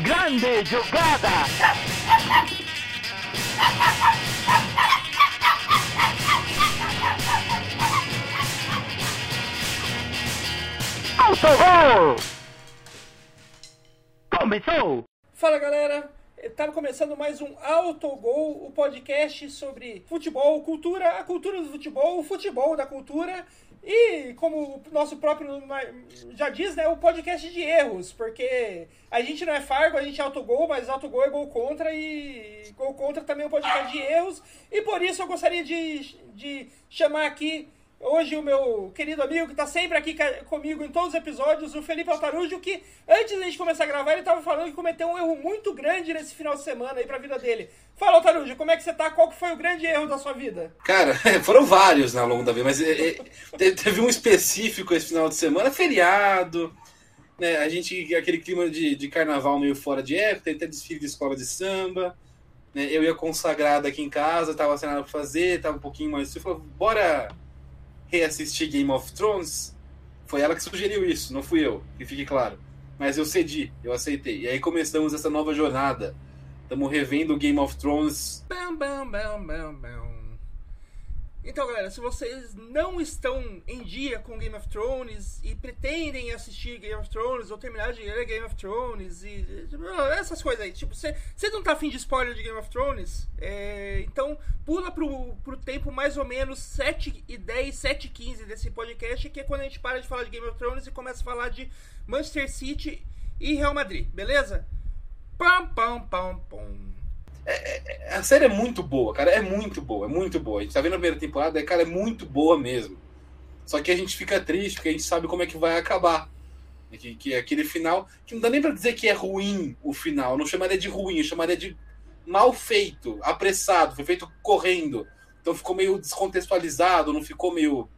Grande jogada! Autogol! Começou! Fala galera, estava começando mais um Autogol, o podcast sobre futebol, cultura, a cultura do futebol, o futebol da cultura e, como o nosso próprio já diz, né, o podcast de erros, porque a gente não é Fargo, a gente é autogol, mas autogol é gol contra e gol contra também é um podcast de erros. E por isso eu gostaria de, de chamar aqui hoje o meu querido amigo que está sempre aqui comigo em todos os episódios, o Felipe Altarujo, que antes da gente começar a gravar, ele estava falando que cometeu um erro muito grande nesse final de semana aí para a vida dele. Fala, Altarujo, como é que você tá? Qual que foi o grande erro da sua vida? Cara, foram vários ao longo da vida, mas é, é, teve um específico esse final de semana, feriado, né? A gente, aquele clima de, de carnaval meio fora de época, tem até desfile de escola de samba, né? Eu ia consagrado aqui em casa, tava sem nada pra fazer, tava um pouquinho mais... Eu falei, bora reassistir Game of Thrones, foi ela que sugeriu isso, não fui eu, que fique claro. Mas eu cedi, eu aceitei. E aí começamos essa nova jornada. Estamos revendo Game of Thrones. Bam, bam, bam, bam, bam. Então, galera, se vocês não estão em dia com Game of Thrones e pretendem assistir Game of Thrones ou terminar de ler Game of Thrones e essas coisas aí, tipo, você não tá afim de spoiler de Game of Thrones, é, então pula pro, pro tempo mais ou menos 7 e 10, 7 e 15 desse podcast, que é quando a gente para de falar de Game of Thrones e começa a falar de Manchester City e Real Madrid, beleza? Pam, pam, pam, pam. É, é, é, a série é muito boa, cara. É muito boa, é muito boa. A gente tá vendo a primeira temporada, é, cara, é muito boa mesmo. Só que a gente fica triste porque a gente sabe como é que vai acabar. Que, que é aquele final. Que não dá nem pra dizer que é ruim o final. Eu não chamaria de ruim, eu chamaria de mal feito, apressado, foi feito correndo. Então ficou meio descontextualizado, não ficou meio.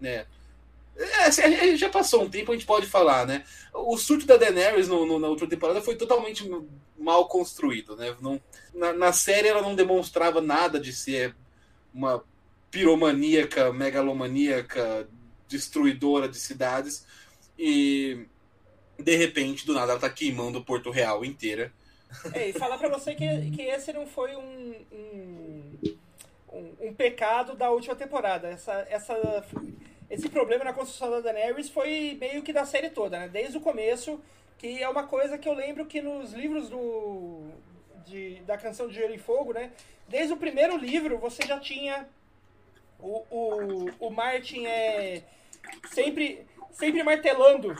Né? É, assim, já passou um tempo, a gente pode falar, né? O surto da Daenerys no, no, na última temporada foi totalmente mal construído, né? Não, na, na, série ela não demonstrava nada de ser uma piromaníaca, megalomaníaca, destruidora de cidades. E de repente, do nada, ela tá queimando Porto Real inteira. É, e falar pra você que, que esse não foi um, um, um, um pecado da última temporada. Essa, essa esse problema na construção da Daenerys foi meio que da série toda, né? Desde o começo, que é uma coisa que eu lembro que nos livros do de, da canção de Gelo e Fogo, né? Desde o primeiro livro você já tinha o, o, o Martin é sempre sempre martelando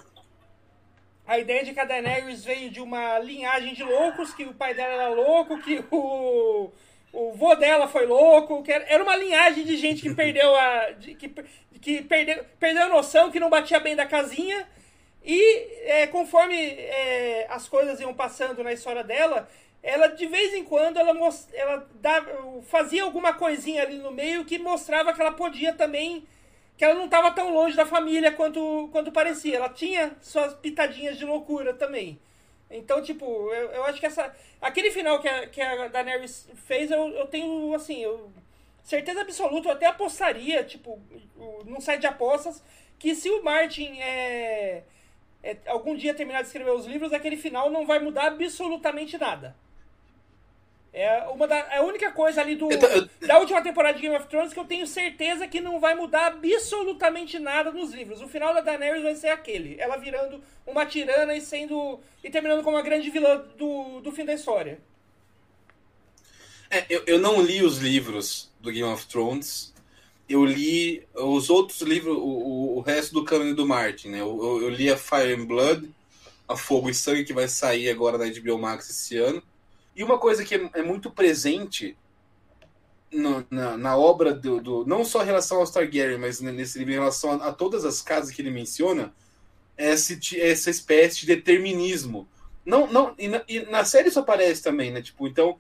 a ideia de que a Daenerys veio de uma linhagem de loucos, que o pai dela era louco, que o o vô dela foi louco, que era uma linhagem de gente que perdeu a. De, que, que perdeu, perdeu a noção, que não batia bem da casinha. E é, conforme é, as coisas iam passando na história dela, ela de vez em quando ela, ela dava, fazia alguma coisinha ali no meio que mostrava que ela podia também. Que ela não estava tão longe da família quanto, quanto parecia. Ela tinha suas pitadinhas de loucura também. Então, tipo, eu, eu acho que essa. Aquele final que a, que a Daenerys fez, eu, eu tenho, assim, eu, certeza absoluta, eu até apostaria, tipo, num site de apostas, que se o Martin é, é, algum dia terminar de escrever os livros, aquele final não vai mudar absolutamente nada. É uma da, é a única coisa ali do, eu... da última temporada de Game of Thrones que eu tenho certeza que não vai mudar absolutamente nada nos livros. O final da Daenerys vai ser aquele. Ela virando uma tirana e sendo. e terminando como uma grande vilã do, do fim da história. É, eu, eu não li os livros do Game of Thrones. Eu li os outros livros, o, o resto do caminho do Martin, né? Eu, eu, eu li a Fire and Blood, a Fogo e Sangue, que vai sair agora na HBO Max esse ano. E uma coisa que é, é muito presente no, na, na, obra do, do, Não só em relação ao Targaryen, mas nesse livro, em relação a, a todas as casas que ele menciona, é esse, essa espécie de determinismo. Não, não, e na, e na, série isso aparece também, né? Tipo, então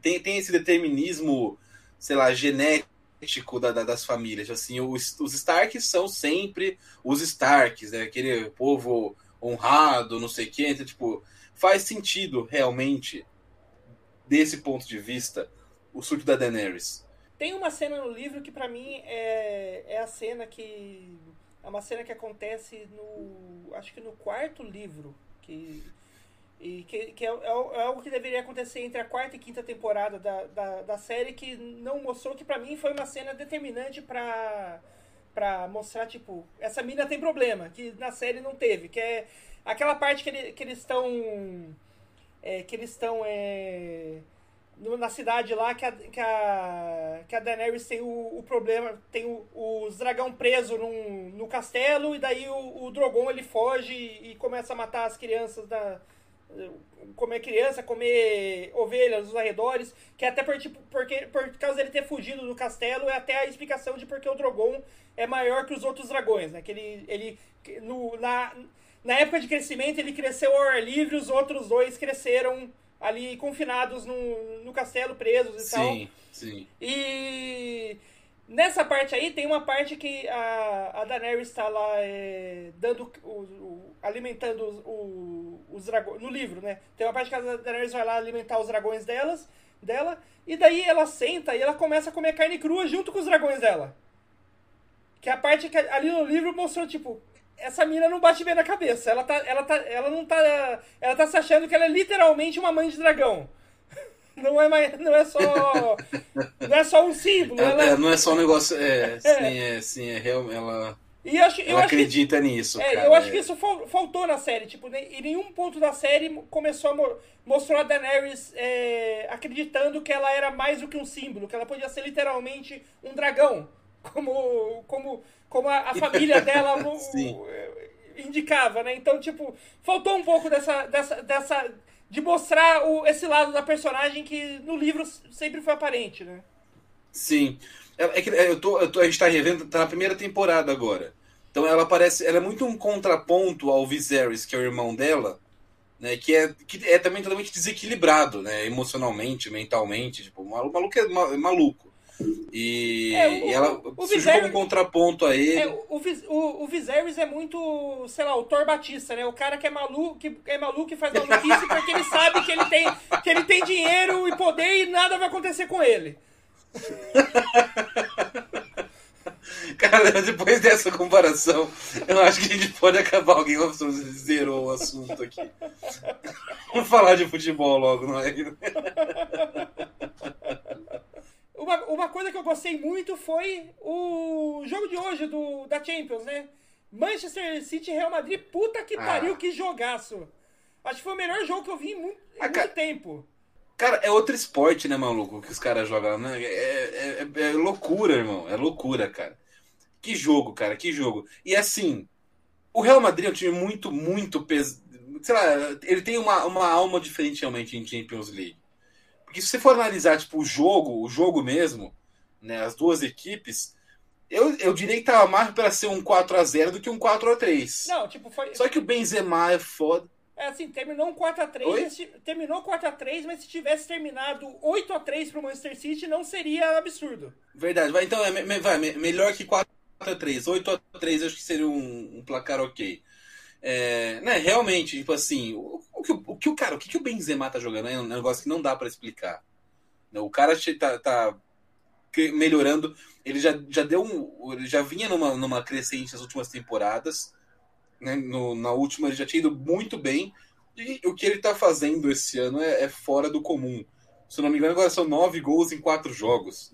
tem, tem esse determinismo, sei lá, genético da, da, das famílias. Assim, os, os Starks são sempre os Starks, né? Aquele povo honrado, não sei o quê. Então, tipo, faz sentido realmente desse ponto de vista, o surto da Daenerys? Tem uma cena no livro que para mim é, é a cena que é uma cena que acontece no acho que no quarto livro que E que, que é, é, é algo que deveria acontecer entre a quarta e quinta temporada da, da, da série, que não mostrou, que pra mim foi uma cena determinante pra, pra mostrar, tipo, essa mina tem problema, que na série não teve, que é aquela parte que, ele, que eles estão. É, que eles estão. É, na cidade lá que a, que a, que a Daenerys tem o, o problema, tem o, os dragão preso num, no castelo e daí o, o Drogon ele foge e, e começa a matar as crianças da comer criança, comer ovelhas nos arredores, que até por, tipo, porque, por causa dele ter fugido do castelo, é até a explicação de porque o Drogon é maior que os outros dragões, né? Que ele, ele no, na, na época de crescimento ele cresceu ao ar livre, os outros dois cresceram ali confinados no, no castelo, presos e tal. Sim, sim. E nessa parte aí tem uma parte que a, a Daenerys está lá é, dando o, o- alimentando os, o- os dragões no livro, né? Tem uma parte que a Daenerys vai lá alimentar os dragões delas, dela e daí ela senta e ela começa a comer carne crua junto com os dragões dela. Que é a parte que ali no livro mostrou tipo essa mina não bate bem na cabeça. Ela tá, ela tá, ela não tá, ela tá se achando que ela é literalmente uma mãe de dragão. Não é, mais, não é só. Não é só um símbolo. É- Ela, é, não é só um negócio. É, sim, é, sim, é real. Ela, e eu acho, eu ela acho que, acredita nisso. é, cara. eu acho que É. isso fal- faltou na série. Tipo, em nenhum ponto da série começou a mo- mostrou a Daenerys é, acreditando que ela era mais do que um símbolo, que ela podia ser literalmente um dragão. Como, como, como a, a família dela indicava, né? Então, tipo, faltou um pouco dessa. dessa, dessa de mostrar o, esse lado da personagem que no livro sempre foi aparente, né? Sim. É, é que é, eu tô, eu tô, a gente tá revendo, tá na primeira temporada agora. Então ela parece. Ela é muito um contraponto ao Viserys, que é o irmão dela, né? Que é, que é também totalmente desequilibrado, né? Emocionalmente, mentalmente. Tipo, o maluco, é é maluco. E, É, o- e ela o- o surge Viserys- como contraponto a ele. É, o, o, o, Viserys é muito, sei lá, o Thor Batista, né? O cara que é maluco, que é maluco e faz maluquice porque ele sabe que ele tem, que ele tem dinheiro e poder e nada vai acontecer com ele. Cara, depois dessa comparação, eu acho que a gente pode acabar. Alguém zerou o assunto aqui. Vamos falar de futebol logo, não é? Uma, uma coisa que eu gostei muito foi o jogo de hoje do, da Champions, né? Manchester City e Real Madrid, puta que Ah. pariu, que jogaço. Acho que foi o melhor jogo que eu vi em muito, em Ah, muito cara- tempo. Cara, é outro esporte, né, maluco? Que os caras jogam, né? É, é- é- é loucura, irmão. É loucura, cara. Que jogo, cara, que jogo. E assim, o Real Madrid é um time muito, muito pesado. Sei lá, ele tem uma, uma alma diferente realmente em Champions League. Porque se você for analisar, tipo, o jogo, o jogo mesmo, né, as duas equipes, eu, eu diria que tava mais para ser um 4 a 0 do que um 4 a 3 Não, tipo, foi. Só que o Benzema é foda. É assim, terminou um 4x3, Oi? mas se- terminou 4x3, mas se tivesse terminado 8x3 pro Manchester City, não seria absurdo. Verdade, vai, então é vai, me- melhor que 4x3. 8x3 acho que seria um, um placar ok. É, né, realmente, tipo assim, o, o que, o, que o cara, o que, que o Benzema tá jogando é um negócio que não dá pra explicar. Né, O cara tá, tá melhorando, ele já, já deu um. Ele já vinha numa, numa crescente nas últimas temporadas. Né, no- na última ele já tinha ido muito bem. E o que ele tá fazendo esse ano é, é fora do comum. Se eu não me engano, agora são nove gols em quatro jogos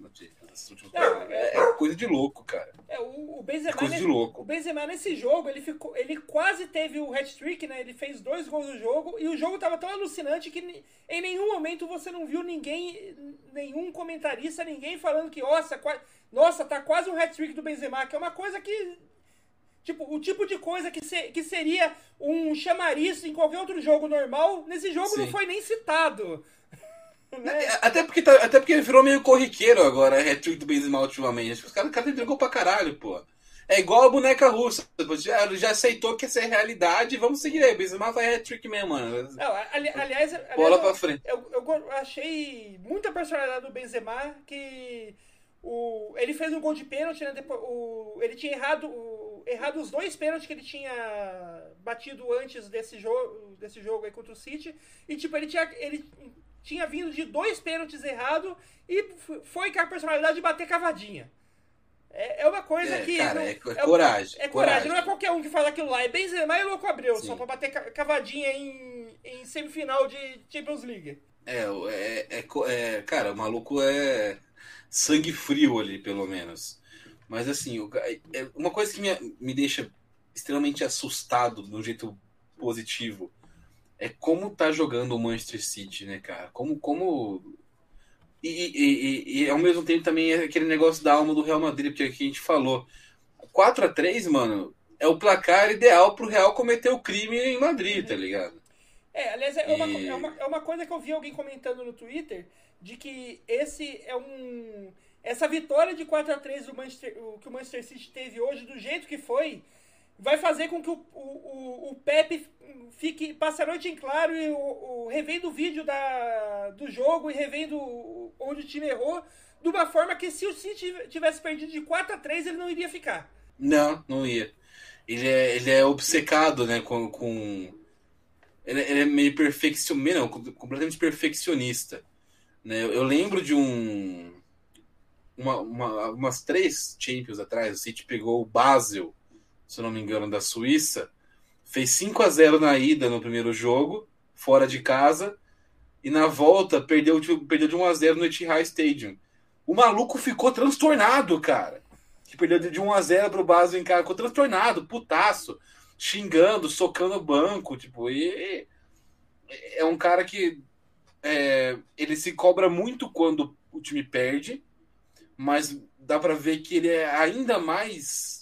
é, é coisa de louco, cara. É, o, o Benzema, coisa de nesse, louco. o Benzema nesse jogo, ele, ficou, ele quase teve o hat-trick, né? Ele fez dois gols no jogo e o jogo tava tão alucinante que em nenhum momento você não viu ninguém, nenhum comentarista, ninguém falando que, nossa, qua- nossa tá quase um hat-trick do Benzema, que é uma coisa que Tipo, o tipo de coisa que, se- que seria um chamariz em qualquer outro jogo normal, nesse jogo não Sim. foi nem citado. Né? É, Até porque, tá- até porque virou meio corriqueiro agora, a hat-trick do Benzema ultimamente. Os caras cara entregou pra caralho, pô. É igual a boneca russa. Já, já aceitou que essa é realidade, vamos seguir aí. O Benzema vai hat-trick mesmo, mano. Não, ali- aliás, aliás Bola eu- pra frente. Eu, eu achei muita personalidade do Benzema que o, ele fez um gol de pênalti, né? Depois, o, ele tinha errado, o- errado os dois pênaltis que ele tinha batido antes desse jogo, desse jogo aí contra o City. E tipo, ele tinha, ele tinha vindo de dois pênaltis errados e foi com a personalidade de bater cavadinha. É, é uma coisa É, que. cara, não- é é um- coragem, É coragem, coragem. não é qualquer um que faz aquilo lá. É Benzema e Louco Abreu, Sim. só pra bater ca- cavadinha em, em semifinal de Champions League. É, é, é, é, cara, o maluco é sangue frio ali, pelo menos. Mas assim, é, uma coisa que me, me deixa extremamente assustado de um jeito positivo é como tá jogando o Manchester City, né, cara? Como. como... E, e, e, e ao mesmo tempo também é aquele negócio da alma do Real Madrid, porque é que a gente falou. 4 a 3 mano, é o placar ideal pro Real cometer o crime em Madrid, tá ligado? É, aliás, é, uma, é, uma, é uma coisa que eu vi alguém comentando no Twitter, de que esse é um. Essa vitória de 4 a 3 do Manchester, o, que o Manchester City teve hoje, do jeito que foi, vai fazer com que o, o, o Pepe fique, passe a noite em claro e o, o, revendo o vídeo da, do jogo e revendo onde o time errou, de uma forma que se o City tivesse perdido de 4 a 3 ele não iria ficar. Não, não ia. Ele é, ele é obcecado, né, com... com... Ele, ele, é meio perfeccionista, não, completamente perfeccionista. Né? Eu, eu lembro de um... Uma, uma, umas três Champions atrás, o City pegou o Basel, se não me engano, da Suíça, fez 5 a 0 na ida no primeiro jogo, fora de casa, e na volta perdeu, perdeu de 1 a 0 no Etihad Stadium. O maluco ficou transtornado, cara. Que perdeu de 1 a 0 pro Basel em casa, ficou transtornado, putaço, xingando, socando o banco, tipo, e é um cara que é, ele se cobra muito quando o time perde, mas dá para ver que ele é ainda mais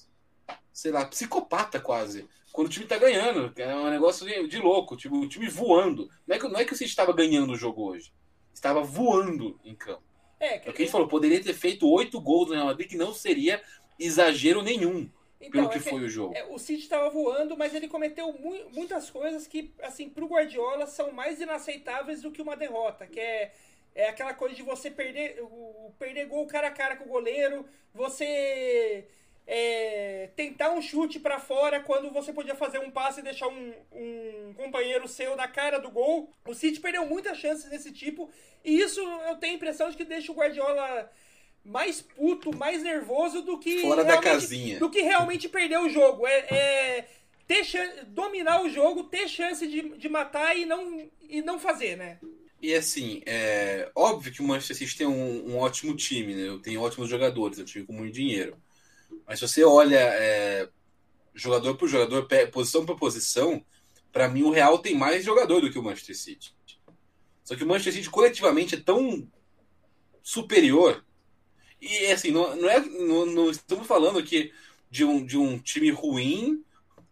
sei lá, psicopata quase. Quando o time tá ganhando. É um negócio de, de louco. Tipo, o time voando. Não é que, não é que o City estava ganhando o jogo hoje. Estava voando em campo. É, que... é o que a gente falou. Poderia ter feito oito gols no Real Madrid, que não seria exagero nenhum. Então, pelo que, é que, foi o jogo. É, o City estava voando, mas ele cometeu mu muitas coisas que, assim, pro Guardiola são mais inaceitáveis do que uma derrota, que é, é aquela coisa de você perder, o, perder gol cara a cara com o goleiro, você é, tentar um chute para fora quando você podia fazer um passe e deixar um, um, companheiro seu na cara do gol. O City perdeu muitas chances desse tipo e isso eu tenho a impressão de que deixa o Guardiola mais puto, mais nervoso do que fora da casinha, do que realmente perder o jogo. É, é ter dominar o jogo, ter chance de, de matar e não e não fazer, né? E assim, é óbvio que o Manchester City tem um, um ótimo time, né? Tem ótimos jogadores, é um time com muito dinheiro. Mas se você olha é, jogador por jogador, posição por posição, para mim o Real tem mais jogador do que o Manchester City. Só que o Manchester City coletivamente é tão superior. E assim, não, não, é, não, não estamos falando aqui de um, de um time ruim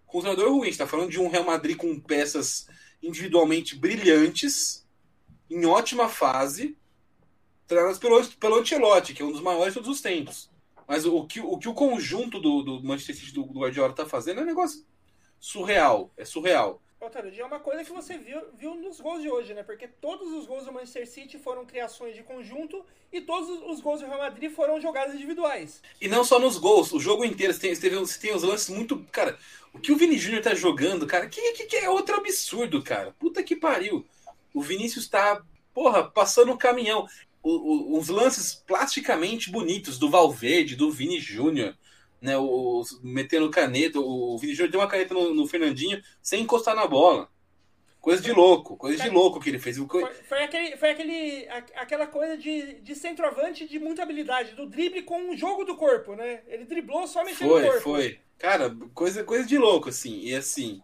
com um jogador ruim. está falando de um Real Madrid com peças individualmente brilhantes, em ótima fase, treinadas pelo, pelo Ancelotti, que é um dos maiores de todos os tempos. Mas o que o, que o conjunto do, do Manchester City do, do Guardiola tá fazendo é um negócio surreal. É surreal. Otávio, é uma coisa que você viu, viu nos gols de hoje, né? Porque todos os gols do Manchester City foram criações de conjunto e todos os gols do Real Madrid foram jogadas individuais. E não só nos gols, o jogo inteiro você tem, você tem, você tem os lances muito. Cara, o que o Vini Júnior tá jogando, cara, que, que, que, é outro absurdo, cara. Puta que pariu. O Vinícius tá, porra, passando o caminhão o, os lances plasticamente bonitos do Valverde, do Vini Júnior, né? O, metendo caneta. O Vini Júnior deu uma caneta no, no, Fernandinho sem encostar na bola. Coisa de louco, coisa de louco que ele fez. Foi, foi, aquele, foi aquele, aquela coisa de, de centroavante de muita habilidade, do drible com o jogo do corpo, né? Ele driblou só mexendo foi, no corpo. Foi, foi. Cara, coisa, coisa de louco, assim. E assim,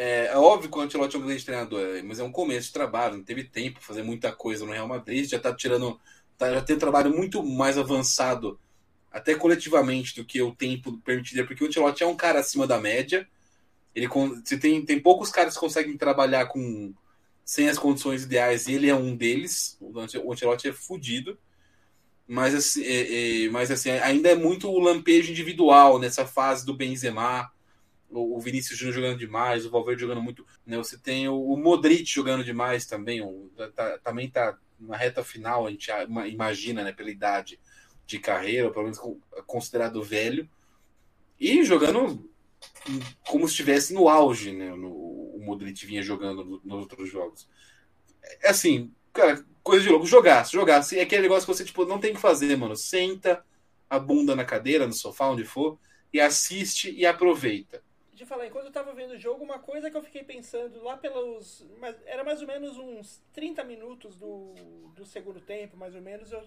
é, é, óbvio que o Ancelotti é um grande treinador, mas é um começo de trabalho, não teve tempo fazer muita coisa no Real Madrid, já está tirando, tá, já tem um trabalho muito mais avançado, até coletivamente, do que o tempo permitiria, porque o Ancelotti é um cara acima da média, ele se tem, tem poucos caras que conseguem trabalhar com sem as condições ideais, ele é um deles, o Ancelotti é fodido, mas assim, é, é, mas assim, ainda é muito o lampejo individual nessa fase do Benzema, o Vinícius Júnior jogando demais, o Valverde jogando muito. Né? Você tem o Modric jogando demais também, o, tá, tá, também tá na reta final, a gente imagina, né, pela idade de carreira, pelo menos considerado velho, e jogando como se estivesse no auge, né? No, o Modric vinha jogando no, nos outros jogos. É assim, cara, coisa de louco. Jogar, jogar. É aquele negócio que você tipo, não tem que fazer, mano. Senta a bunda na cadeira, no sofá, onde for, e assiste e aproveita de falar, enquanto eu tava vendo o jogo, uma coisa que eu fiquei pensando lá pelos. Mas era mais ou menos uns 30 minutos do, do segundo tempo, mais ou menos. Eu,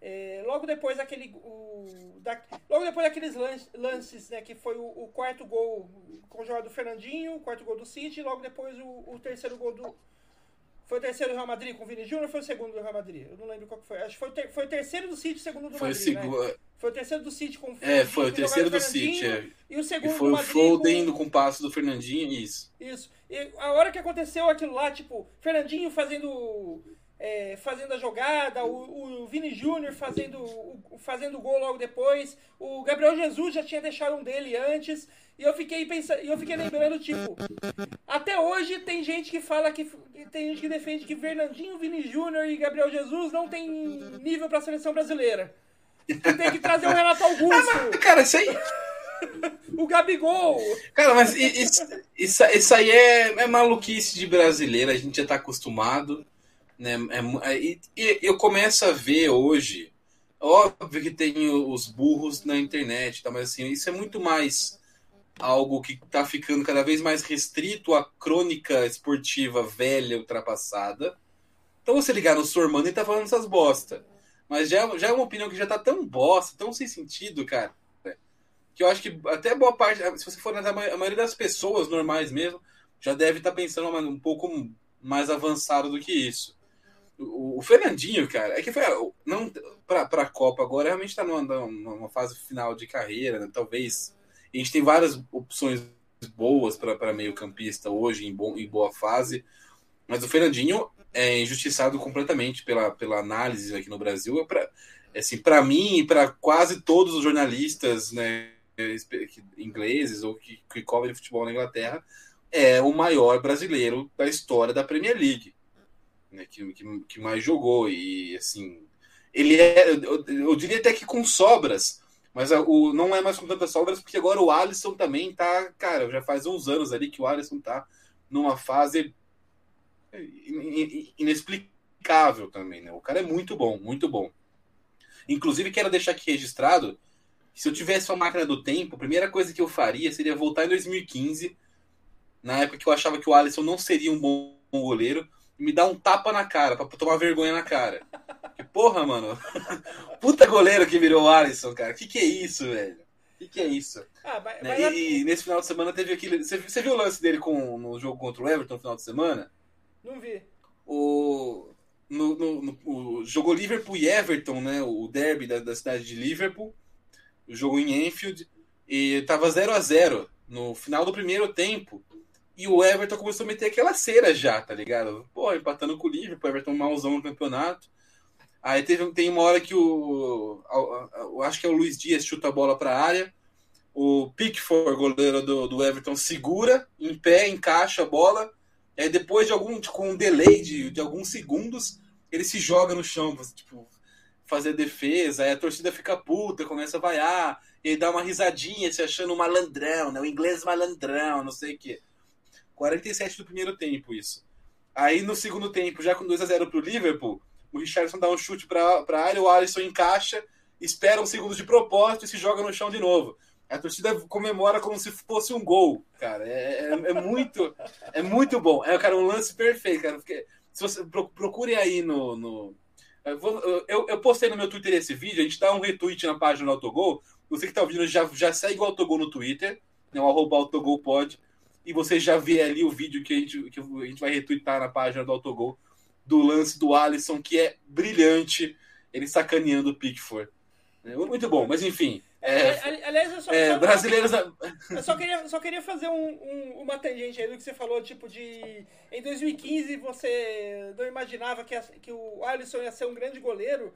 é, logo depois daquele. O, da, logo depois daqueles lances, né? Que foi o, o quarto gol com o do Fernandinho, o quarto gol do City, logo depois o, o terceiro gol do. Foi o terceiro do Real Madrid com o Vini Júnior ou foi o segundo do Real Madrid? Eu não lembro qual que foi. Acho que foi o, ter, foi o terceiro do City, segundo do foi Madrid. O né? Foi o terceiro do City com o É, foi o terceiro do City. É. E o segundo e foi do o Madrid Foden com... com o passo do Fernandinho, isso. Isso. E a hora que aconteceu aquilo lá, tipo, Fernandinho fazendo é, fazendo a jogada, o, o Vini Júnior fazendo o, fazendo gol logo depois, o Gabriel Jesus já tinha deixado um dele antes, e eu fiquei pensando, eu fiquei lembrando, tipo, até hoje tem gente que fala que tem gente que defende que Fernandinho, Vini Júnior e Gabriel Jesus não tem nível para a seleção brasileira. Que tem que trazer o Renato Augusto. Ah, mas, cara, isso aí. o Gabigol. Cara, mas isso, isso, isso aí é, é maluquice de brasileiro, a gente já tá acostumado. Né? É, e, e eu começo a ver hoje, óbvio que tem os burros na internet, tá? mas assim, isso é muito mais algo que está ficando cada vez mais restrito à crônica esportiva velha, ultrapassada. Então você ligar no Sormano e tá falando essas bosta. Mas já, já é uma opinião que já tá tão bosta, tão sem sentido, cara. Que eu acho que até boa parte, se você for a maioria das pessoas normais mesmo, já deve estar tá pensando um pouco mais avançado do que isso. O, Fernandinho, cara, é que foi não para a Copa agora realmente está numa, numa, fase final de carreira, né? talvez a gente tem várias opções boas para meio campista hoje em, bom, em boa fase, mas o Fernandinho é injustiçado completamente pela, pela análise aqui no Brasil. É assim, para mim e para quase todos os jornalistas né, ingleses ou que, que cobrem futebol na Inglaterra, é o maior brasileiro da história da Premier League, né, que, que, que mais jogou. E assim, ele é, eu, eu diria até que com sobras, mas o, não é mais com tantas sobras, porque agora o Alisson também tá, cara, já faz uns anos ali que o Alisson tá numa fase inexplicável também, né? O cara é muito bom, muito bom. Inclusive, quero deixar aqui registrado se eu tivesse uma máquina do tempo, a primeira coisa que eu faria seria voltar em 2015, na época que eu achava que o Alisson não seria um bom goleiro, me dar um tapa na cara, para tomar vergonha na cara. Que porra, mano. Puta goleiro que virou o Alisson, cara. Que que é isso, velho? Que que é isso? Ah, mas, né? mas... E, e, nesse final de semana teve aquele. Você, você viu o lance dele com, no jogo contra o Everton no final de semana? Não vi. O, no, no, no, o, jogou Liverpool e Everton, né? O derby da, da cidade de Liverpool. O jogo em Enfield. E tava 0 a 0 no final do primeiro tempo. E o Everton começou a meter aquela cera já, tá ligado? Pô, empatando com o Liverpool, o Everton malzão no campeonato. Aí teve, tem uma hora que o. Eu acho que é o Luiz Dias chuta a bola pra área. O Pickford, goleiro do, do Everton, segura em pé, encaixa a bola é, depois de algum, com um delay de, de alguns segundos, ele se joga no chão, tipo, fazer defesa, aí a torcida fica puta, começa a vaiar, e ele dá uma risadinha, se achando malandrão, né? O inglês malandrão, não sei o quê. 47 do primeiro tempo, isso. Aí no segundo tempo, já com 2 a 0 pro Liverpool, o Richardson dá um chute pra, pra área, o Alisson encaixa, espera um segundo de propósito e se joga no chão de novo. A torcida comemora como se fosse um gol, cara. É, é, é muito, é muito bom. É, cara, um lance perfeito, cara. Porque, se você procure aí no, no eu, eu, postei no meu Twitter esse vídeo, a gente dá um retweet na página do Autogol. Você que está ouvindo já, já segue o Autogol no Twitter, né, o arroba Autogol e você já vê ali o vídeo que a gente, que a gente vai retweetar na página do Autogol do lance do Alisson, que é brilhante, ele sacaneando o Pickford. É muito bom, mas enfim. É, aliás, eu só, é, só, brasileiros... eu só queria, só queria fazer um, um, uma tangente aí do que você falou, tipo, de. Em 2015 você não imaginava que, a, que o Alisson ia ser um grande goleiro.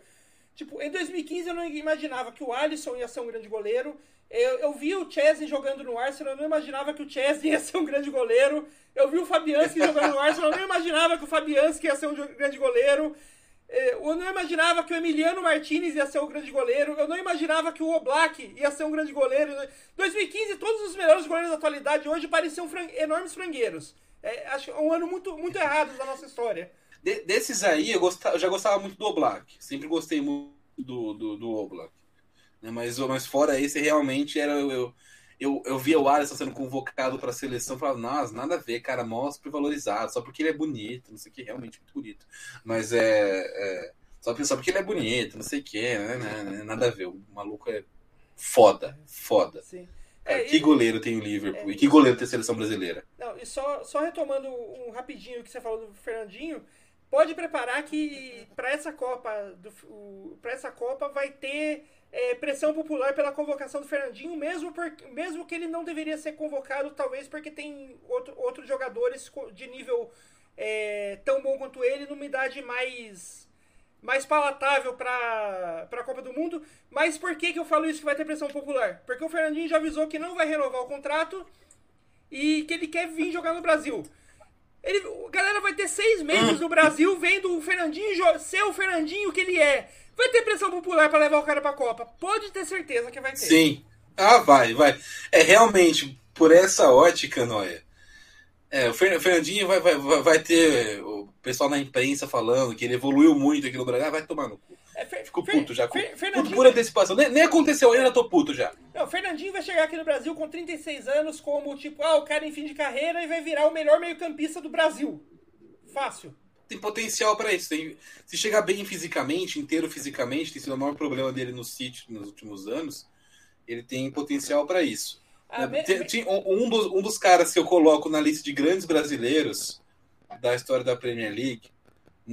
Tipo, em 2015 eu não imaginava que o Alisson ia ser um grande goleiro. Eu, eu vi o Chesney jogando no Arsenal, eu não imaginava que o Chesney ia ser um grande goleiro. Eu vi o Fabianski jogando no Arsenal, eu não imaginava que o Fabianski ia ser um grande goleiro. É, eu não imaginava que o Emiliano Martinez ia ser um grande goleiro. Eu não imaginava que o Oblak ia ser um grande goleiro. 2015, todos os melhores goleiros da atualidade hoje pareciam fran enormes frangueiros. É, acho um ano muito, muito errado da nossa história. De, desses aí, eu, gostava, eu, já gostava muito do Oblak. Sempre gostei muito do, do, do Oblak. Né? Mas, mas fora esse, realmente era. Eu, eu, eu via o Alisson sendo convocado para a seleção, falava, nossa, nada a ver, cara, mó supervalorizado, só porque ele é bonito, não sei o que, realmente muito bonito. Mas é. é só, só porque ele é bonito, não sei o que, né, né, né, nada a ver. O maluco é foda, foda. Sim. É, que goleiro tem o Liverpool, É, e que goleiro tem a seleção brasileira. Não, e só, só retomando um rapidinho o que você falou do Fernandinho, pode preparar que para essa Copa para essa Copa vai ter é, pressão popular pela convocação do Fernandinho, mesmo, por, mesmo que ele não deveria ser convocado, talvez porque tem outro, outros jogadores de nível é, tão bom quanto ele, numa idade mais mais palatável para a Copa do Mundo. Mas por que, que eu falo isso que vai ter pressão popular? Porque o Fernandinho já avisou que não vai renovar o contrato e que ele quer vir jogar no Brasil. Ele, a galera vai ter seis meses no Brasil vendo o Fernandinho ser o Fernandinho que ele é. Vai ter pressão popular para levar o cara pra Copa. Pode ter certeza que vai ter. Sim. Ah, vai, vai. É realmente, por essa ótica, Noia. É, o Fer- Fernandinho vai, vai, vai vai ter o pessoal na imprensa falando que ele evoluiu muito aqui no Brasil. Ah, vai tomar no cu. É, Fer- Fico Fer- puto já. Fer- Puto Fernandinho, por antecipação. Nem, nem aconteceu ainda, tô puto já. não, Fernandinho vai chegar aqui no Brasil com 36 anos, como tipo, ah, o cara em fim de carreira e vai virar o melhor meio-campista do Brasil. Fácil. Tem potencial pra isso. Tem, se chegar bem fisicamente, inteiro fisicamente, tem sido o maior problema dele no City nos últimos anos. Ele tem potencial pra isso. Ah, Tem- me- tem um, dos, um dos caras que eu coloco na lista de grandes brasileiros da história da Premier League, né,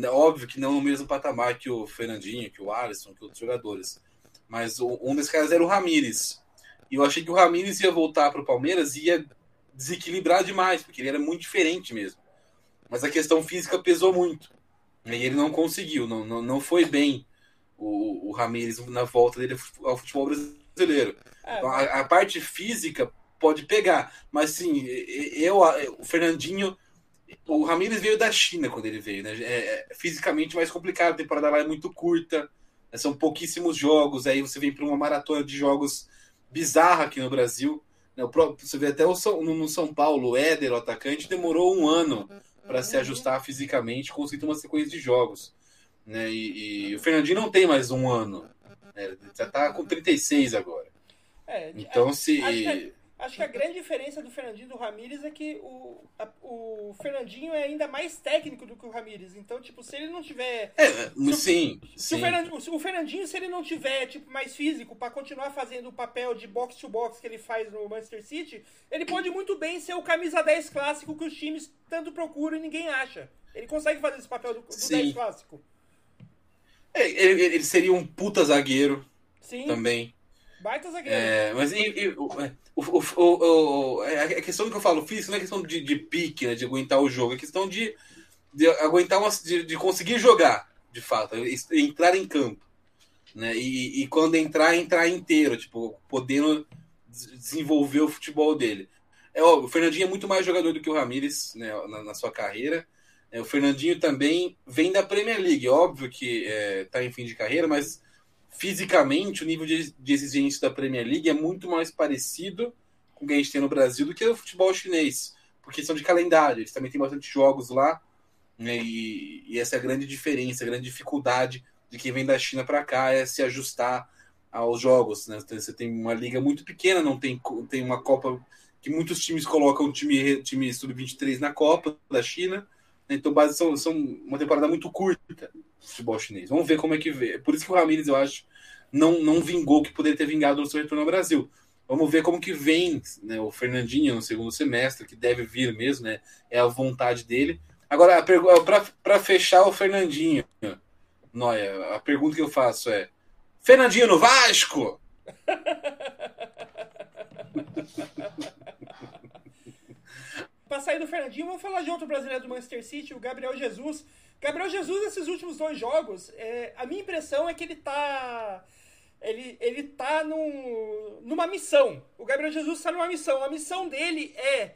óbvio que não no mesmo patamar que o Fernandinho, que o Alisson, que outros jogadores, mas o- um desses caras era o Ramires. E eu achei que o Ramires ia voltar para o Palmeiras e ia desequilibrar demais, porque ele era muito diferente mesmo. Mas a questão física pesou muito. E ele não conseguiu, não, não, não foi bem o, o Ramires na volta dele ao futebol brasileiro. ah, Então, a, a parte física pode pegar, mas sim, eu, o Fernandinho, o Ramires veio da China quando ele veio, né? É, é fisicamente mais complicado, a temporada lá é muito curta, né? são pouquíssimos jogos, aí você vem para uma maratona de jogos bizarra aqui no Brasil. Né? O próprio, você vê até o São, no, São Paulo, o Éder, o atacante, demorou um ano para se ajustar fisicamente, conseguir ter uma sequência de jogos. Né? E, e o Fernandinho não tem mais um ano. né? Já está com 36 agora. é, Então, se. Acho que, a grande diferença do Fernandinho e do Ramires é que o, a- o Fernandinho é ainda mais técnico do que o Ramires. Então, tipo, se ele não tiver. É, o- sim, Se sim. o, Fernandinho, o Fernandinho, se ele não tiver tipo, mais físico pra continuar fazendo o papel de box to box que ele faz no Manchester City, ele pode muito bem ser o camisa 10 clássico que os times tanto procuram e ninguém acha. Ele consegue fazer esse papel do, do Sim. 10 clássico. É, Ele, ele seria um puta zagueiro Sim, também. baita zagueiro. É, mas e- e- o, o, o, o- é a questão que eu falo físico não é questão de, de pique, né, de aguentar o jogo, é questão de, de aguentar uma, de, de conseguir jogar, de fato, entrar em campo. Né, e, e quando entrar, entrar inteiro, tipo, podendo des- desenvolver o futebol dele. É óbvio, o Fernandinho é muito mais jogador do que o Ramires né, na, na sua carreira. É, o Fernandinho também vem da Premier League. Óbvio que está em fim de carreira, mas fisicamente o nível de, de exigência da Premier League é muito mais parecido com o que a gente tem no Brasil do que o futebol chinês, por questão de calendário. Eles também têm bastante jogos lá, né, e, e essa é a grande diferença, a grande dificuldade de quem vem da China para cá é se ajustar aos jogos. Né? Você tem uma liga muito pequena, não tem, tem uma Copa que muitos times colocam time, time sub-23 na Copa da China. né? Então, base, são, são uma temporada muito curta futebol chinês. Vamos ver como é que vê. Por isso que o Ramires, eu acho, não, não vingou que poderia ter vingado no seu retorno ao Brasil. Vamos ver como que vem né, o Fernandinho no segundo semestre, que deve vir mesmo, né? É a vontade dele. Agora, para fechar o Fernandinho, Noia, a pergunta que eu faço é: Fernandinho no Vasco? Pra sair do Fernandinho, vamos falar de outro brasileiro do Manchester City, o Gabriel Jesus. Gabriel Jesus, nesses últimos dois jogos, é, a minha impressão é que ele tá. Ele, ele tá num, numa missão. O Gabriel Jesus está numa missão. A missão dele é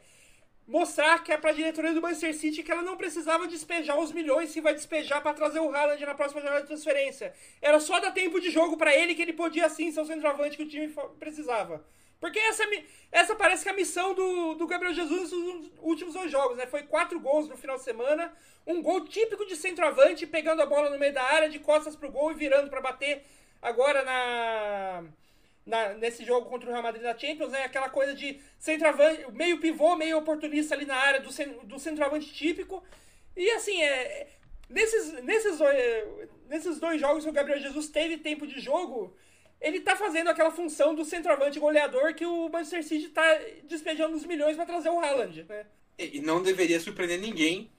mostrar que é pra diretoria do Manchester City que ela não precisava despejar os milhões que vai despejar para trazer o Haaland na próxima jornada de transferência. Era só dar tempo de jogo para ele que ele podia sim ser o centroavante que o time precisava. Porque essa, essa parece que é a missão do, do Gabriel Jesus nos últimos dois jogos, né? Foi quatro gols no final de semana, um gol típico de centroavante, pegando a bola no meio da área, de costas pro gol e virando para bater agora na na, nesse jogo contra o Real Madrid na Champions, é aquela coisa de centroavante, meio pivô, meio oportunista ali na área do, do centroavante típico. E assim, é, nesses, nesses, dois, nesses dois jogos que o Gabriel Jesus teve tempo de jogo, ele tá fazendo aquela função do centroavante goleador que o Manchester City tá despejando os milhões para trazer o Haaland, né? E não deveria surpreender ninguém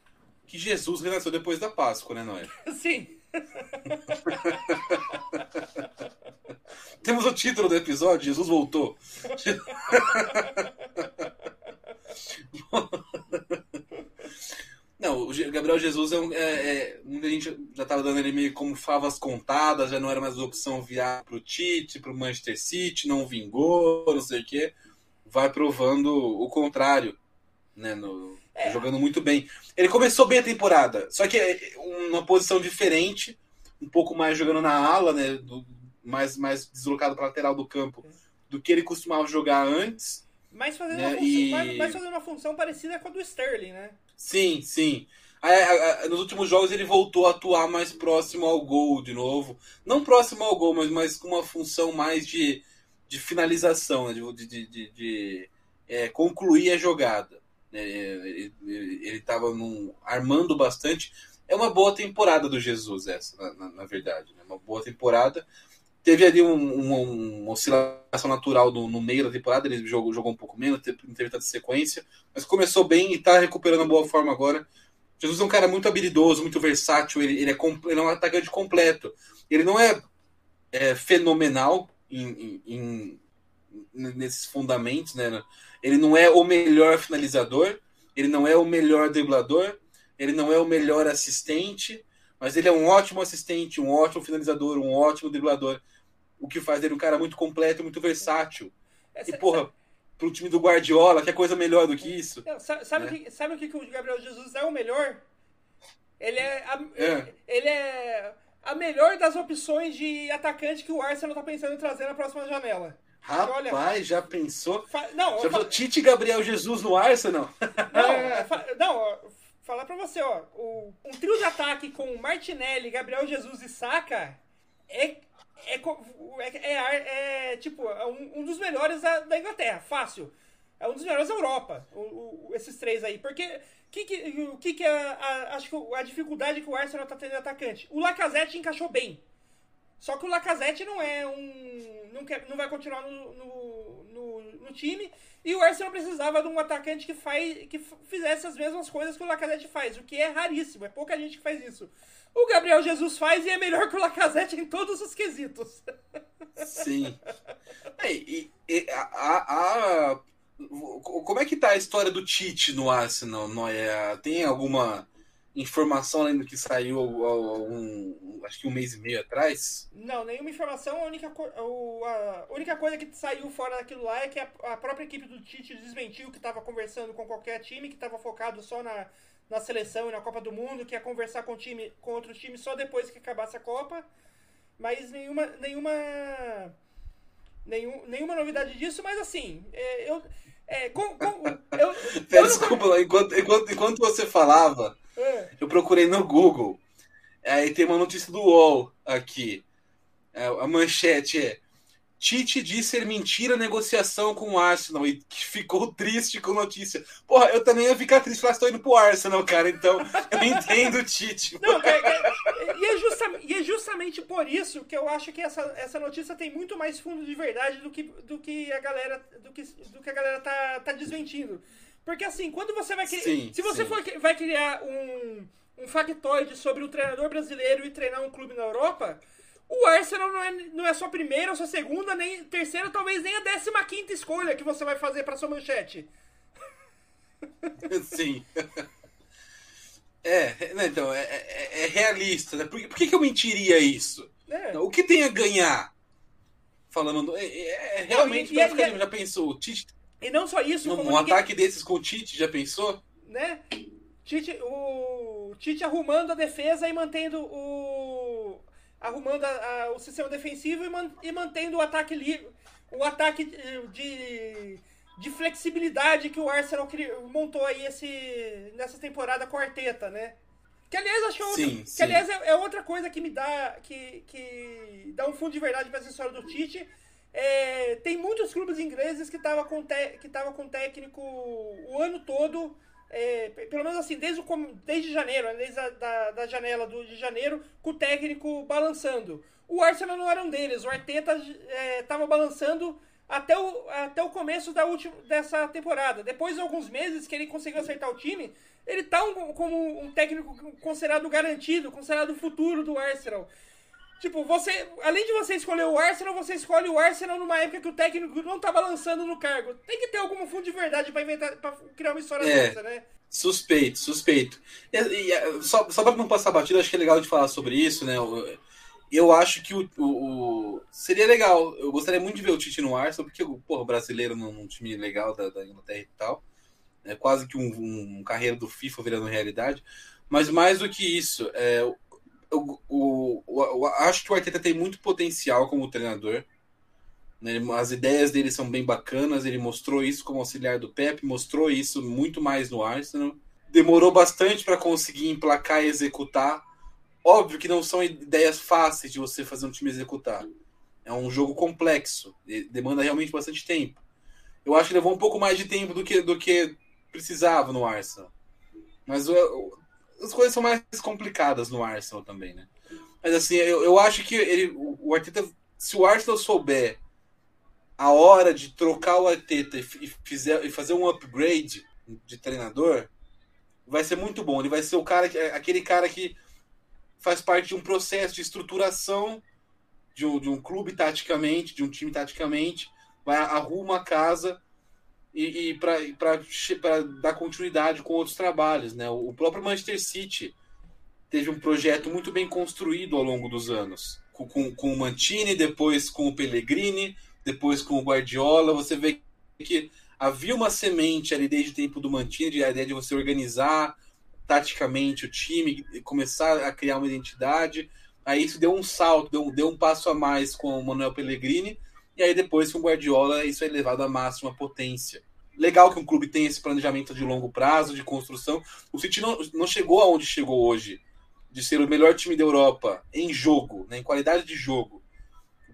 que Jesus renasceu depois da Páscoa, né, Noé? Sim. Temos o título do episódio, Jesus voltou. Não, o Gabriel Jesus é um. É, é, muita gente já estava dando ele meio como favas contadas, já não era mais opção viar para o Tite, para o Manchester City, não vingou, não sei o quê. Vai provando o contrário, né? No, é. Jogando muito bem. Ele começou bem a temporada, só que é uma posição diferente, um pouco mais jogando na ala, né? Do, mais, mais deslocado para lateral do campo do que ele costumava jogar antes. Mas fazendo, né? uma, função, e... mas, mas fazendo uma função parecida com a do Sterling, né? Sim, sim. nos últimos jogos ele voltou a atuar mais próximo ao gol de novo. Não próximo ao gol, mas, mas com uma função mais de, de finalização, né? de, de, de, de é, concluir a jogada. É, ele estava armando bastante. É uma boa temporada do Jesus, essa, na, na, na verdade. Né? Uma boa temporada. Teve ali um, um, uma oscilação natural no, no, meio da temporada, ele jogou, jogou um pouco menos, não teve tanta sequência, mas começou bem e está recuperando a boa forma agora. Jesus é um cara muito habilidoso, muito versátil, ele, ele, é, ele é um atacante completo. Ele não é, é fenomenal em, em, em, nesses fundamentos, né? Ele não é o melhor finalizador, ele não é o melhor driblador, ele não é o melhor assistente, mas ele é um ótimo assistente, um ótimo finalizador, um ótimo driblador o que faz ele um cara muito completo, muito versátil. Essa, e, porra, essa... pro time do Guardiola, que é coisa melhor do que isso. Não, sabe, sabe, né? que, sabe o que, que o Gabriel Jesus é o melhor? Ele é, a, é. Ele, é a melhor das opções de atacante que o Arsenal tá pensando em trazer na próxima janela. Rapaz, olha, já pensou? Fa... Não, já fa... Tite Gabriel Jesus no Arsenal? Não, fa... não falar pra você, ó. O, um trio de ataque com Martinelli, Gabriel Jesus e Saka é é, é, é, é tipo é um, um, dos melhores da, da, Inglaterra, fácil. É um dos melhores da Europa, o, o, esses três aí. Porque que, que, o que, que é a, acho que a dificuldade que o Arsenal tá tendo de atacante? O Lacazette encaixou bem. Só que o Lacazette não é um. não, quer, não vai continuar no, no, no, no time. E o Arsenal precisava de um atacante que, faz, que fizesse as mesmas coisas que o Lacazette faz, o que é raríssimo, é pouca gente que faz isso o Gabriel Jesus faz e é melhor que o Lacazette em todos os quesitos. Sim. É, e, e, a, a, a, como é que tá a história do Tite no Arsenal, Noia? Tem alguma informação além do que saiu um, acho que um mês e meio atrás? Não, nenhuma informação. A única, a única coisa que saiu fora daquilo lá é que a, a própria equipe do Tite desmentiu que estava conversando com qualquer time, que estava focado só na, na seleção e na Copa do Mundo, que ia conversar com, time, com outros times só depois que acabasse a Copa. Mas nenhuma. nenhuma nenhum, nenhuma novidade disso, mas assim, é, eu. É, com, com, eu, eu desculpa, não... enquanto, enquanto, enquanto você falava, é. eu procurei no Google. Aí tem uma notícia do UOL aqui. É, a manchete é Tite disse ser mentira a negociação com o Arsenal e ficou triste com a notícia. Porra, eu também ia ficar triste falar estou indo pro Arsenal, cara. Então, eu entendo o Tite. Não, é, é, e, é justa, e, é justamente por isso que eu acho que essa, essa notícia tem muito mais fundo de verdade do que, do que a galera do que, do que a galera tá, tá desmentindo. Porque assim, quando você vai criar. Se você for, vai criar um, um factoide sobre o treinador brasileiro e treinar um clube na Europa o Arsenal não é, não é sua primeira, sua segunda, nem terceira, talvez nem a décima quinta escolha que você vai fazer para sua manchete. Sim. É, né, então, é, é, é, realista, né? Por, por que, que eu mentiria isso? É. O que tem a ganhar? Falando. É, é, é realmente, não, e, e, já pensou? O Tite. E não só isso, Um ninguém... ataque desses com o Tite, já pensou? Né? Tite, o Tite arrumando a defesa e mantendo o, arrumando a, a, o sistema defensivo e, man, e mantendo o ataque livre, o ataque de, de flexibilidade que o Arsenal montou aí esse, nessa temporada quarteta, né? Que aliás acho que, é outra, sim, que, aliás, é, é, outra coisa que me dá que, que dá um fundo de verdade para essa história do Tite é, tem muitos clubes ingleses que estavam com, te, com técnico o ano todo, é, pelo menos assim, desde, o, desde janeiro, né, desde a da, da janela do, de janeiro, com o técnico balançando. O Arsenal não era um deles, o Arteta estava é, balançando até o, até o começo da última, dessa temporada. Depois de alguns meses que ele conseguiu acertar o time, ele tá um, como um técnico considerado garantido, considerado futuro do Arsenal. Tipo, você, além de você escolher o Arsenal, você escolhe o Arsenal numa época que o técnico não tá balançando no cargo. Tem que ter algum fundo de verdade para inventar, para criar uma história é, dessa, né? Suspeito, suspeito. E, e, só, só pra não passar batido, acho que é legal de falar sobre isso, né? Eu acho que o, o, o, seria legal. Eu gostaria muito de ver o Tite no Arsenal, porque porra, o brasileiro num, num time legal da, da, Inglaterra e tal. É quase que um, um, um carreira do FIFA virando realidade. Mas mais do que isso, é, eu, acho que o Arteta tem muito potencial como treinador. Né? As ideias dele são bem bacanas. Ele mostrou isso como auxiliar do Pep, mostrou isso muito mais no Arsenal. Demorou bastante para conseguir emplacar e executar Óbvio que não são ideias fáceis de você fazer um time executar. É um jogo complexo, demanda realmente bastante tempo. Eu acho que levou um pouco mais de tempo do que, do que precisava no Arsenal. Mas as coisas são mais complicadas no Arsenal também, né? Mas assim, eu, eu acho que ele, o Arteta, se o Arsenal souber a hora de trocar o Arteta e, fizer, e fazer um upgrade de treinador, vai ser muito bom. Ele vai ser o cara, aquele cara que faz parte de um processo de estruturação de um, de um clube taticamente, de um time taticamente, vai arruma a casa e, e para dar continuidade com outros trabalhos. Né? O próprio Manchester City teve um projeto muito bem construído ao longo dos anos. Com, com, com o Mantini, depois com o Pellegrini, depois com o Guardiola. Você vê que havia uma semente ali desde o tempo do Mantini, a ideia de você organizar taticamente o time, começar a criar uma identidade. Aí isso deu um salto, deu, deu um passo a mais com o Manuel Pellegrini, e aí depois com o Guardiola isso é levado à máxima potência. Legal que um clube tenha esse planejamento de longo prazo, de construção. O City não, não chegou aonde chegou hoje, de ser o melhor time da Europa em jogo, né, em qualidade de jogo.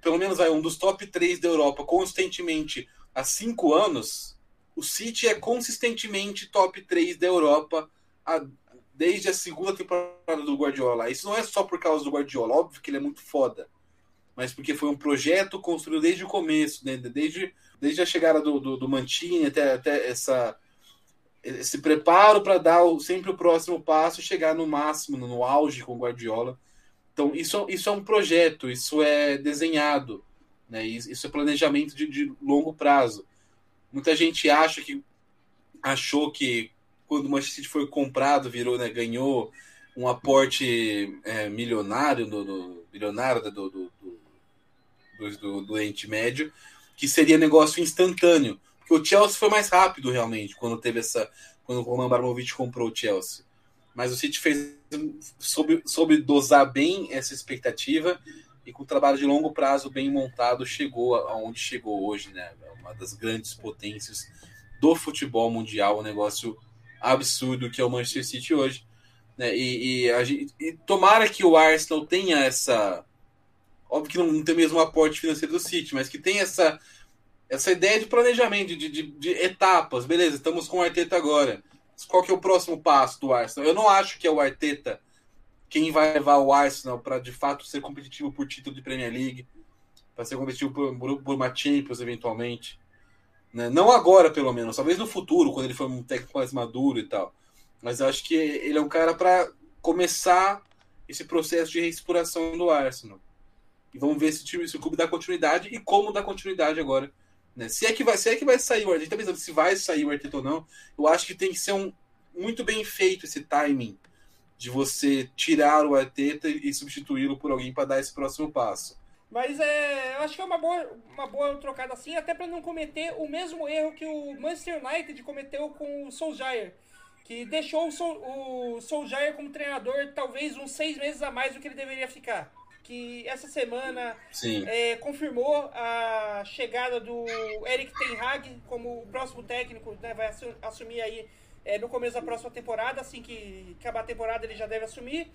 Pelo menos vai um dos top 3 da Europa consistentemente há cinco anos. O City é consistentemente top 3 da Europa desde a segunda temporada do Guardiola. Isso não é só por causa do Guardiola, óbvio que ele é muito foda, mas porque foi um projeto construído desde o começo, né? desde, desde a chegada do, do, do Mantini até, até essa, esse preparo para dar o, sempre o próximo passo e chegar no máximo, no auge com o Guardiola. Então, isso, isso é um projeto, isso é desenhado, né? isso é planejamento de, de longo prazo. Muita gente acha que achou que quando o Manchester City foi comprado, virou, né, ganhou um aporte é, milionário do, do milionário do, do, do, do, do Médio, que seria negócio instantâneo. Porque o Chelsea foi mais rápido realmente quando teve essa. Quando o Roman Abramovich comprou o Chelsea. Mas o City fez soube, soube dosar bem essa expectativa e com o trabalho de longo prazo bem montado chegou aonde chegou hoje, né? Uma das grandes potências do futebol mundial, um negócio absurdo que é o Manchester City hoje. Né? E, e, gente, e, tomara que o Arsenal tenha essa. Óbvio que não tem mesmo aporte financeiro do City, mas que tenha essa, essa ideia de planejamento, de, de, de etapas. Beleza, estamos com o Arteta agora. Qual que é o próximo passo do Arsenal? Eu não acho que é o Arteta quem vai levar o Arsenal para de fato ser competitivo por título de Premier League, para ser competitivo por, por uma Champions eventualmente. Né? Não agora, pelo menos, talvez no futuro, quando ele for um técnico mais maduro e tal. Mas eu acho que ele é um cara para começar esse processo de reexploração do Arsenal. E vamos ver se o, time, se o clube dá continuidade e como dá continuidade agora. Né? Se, é que vai, se é que vai sair o Arteta, tá pensando se vai sair o Arteta ou não, eu acho que tem que ser um, muito bem feito esse timing de você tirar o Arteta e substituí-lo por alguém para dar esse próximo passo. Mas é, eu acho que é uma boa, uma boa trocada assim, até para não cometer o mesmo erro que o Manchester United cometeu com o Solskjaer, que deixou o, Sol, como treinador talvez uns seis meses a mais do que ele deveria ficar. Que essa semana é, confirmou a chegada do Eric Ten Hag como o próximo técnico, né, vai assumir aí é, no começo da próxima temporada, assim que acabar a temporada ele já deve assumir.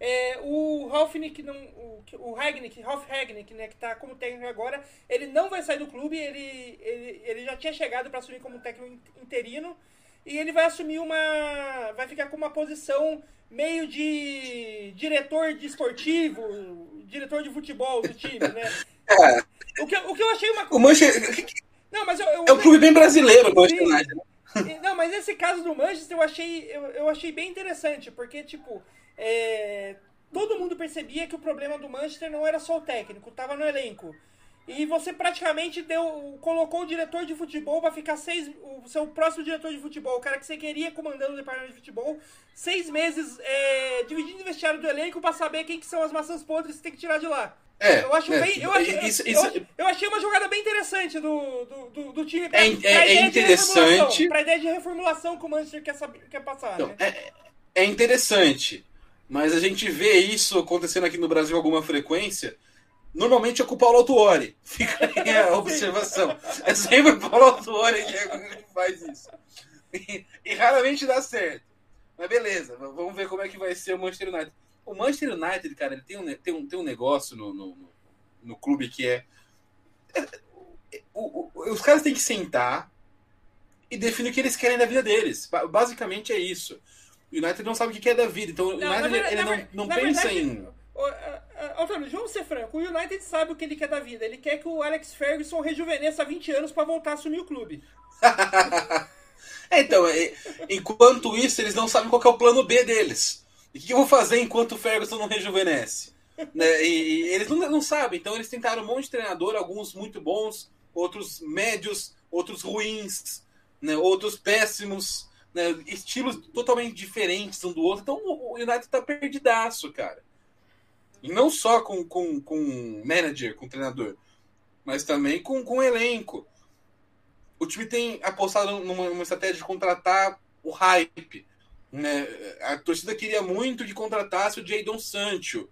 É, o Ralfnick não. O, o Ragnick, Ralf Ragnick, né, que tá como técnico agora, ele não vai sair do clube, ele, ele, ele já tinha chegado para assumir como técnico interino. E ele vai assumir uma. vai ficar com uma posição meio de diretor de esportivo, diretor de futebol do time, né? É. O, que, o que eu achei uma O Manchester. Não, mas eu, eu, É um clube bem brasileiro, o Manchester. United. Não, mas nesse caso do Manchester eu achei, eu, eu achei bem interessante, porque, tipo, é, todo mundo percebia que o problema do Manchester não era só o técnico, tava no elenco. E você praticamente deu, colocou o diretor de futebol para ficar seis. O seu próximo diretor de futebol, o cara que você queria comandando o departamento de futebol, seis meses é, dividindo o vestiário do elenco para saber quem que são as maçãs podres que você tem que tirar de lá. É, Eu acho é, bem. Eu achei, isso- eu- isso- eu, eu achei uma jogada bem interessante do, do, do, do time pra, É- pra é- é interessante. reformulação, Pra ideia de reformulação que o Manchester quer, saber, quer passar, Então, né? é, é interessante, mas a gente vê isso acontecendo aqui no Brasil com alguma frequência. Normalmente é com o Paulo Autuori. Fica aí a observação. É sempre o Paulo Autuori que faz isso. E, e raramente dá certo. Mas beleza, vamos ver como é que vai ser o Manchester United. O Manchester United, cara, ele tem um, tem um, tem um negócio no, no, no- clube que é. é- o- o- os caras têm que sentar e definir o que eles querem da vida deles. Ba- Basicamente é isso. O United não sabe o que é da vida. Então o Não, United verdade- ele não, não pensa verdade, em. Ah, Antônio, vamos ser franco. O United sabe o que ele quer da vida. Ele quer que o Alex Ferguson rejuvenesça 20 anos pra voltar a assumir o clube. É, então, é, enquanto isso, eles não sabem qual é o plano B deles. O que eu vou fazer enquanto o Ferguson não rejuvenesce? Né, e eles não, não sabem, então eles tentaram um monte de treinador, alguns muito bons, outros médios, outros ruins, né, outros péssimos, né, estilos totalmente diferentes um do outro. Então o United tá perdidaço, cara. E não só com, com, com manager, com treinador, mas também com, com elenco o time tem apostado numa, numa estratégia de contratar o hype. Né? A torcida queria muito que contratasse o Jadon Sancho,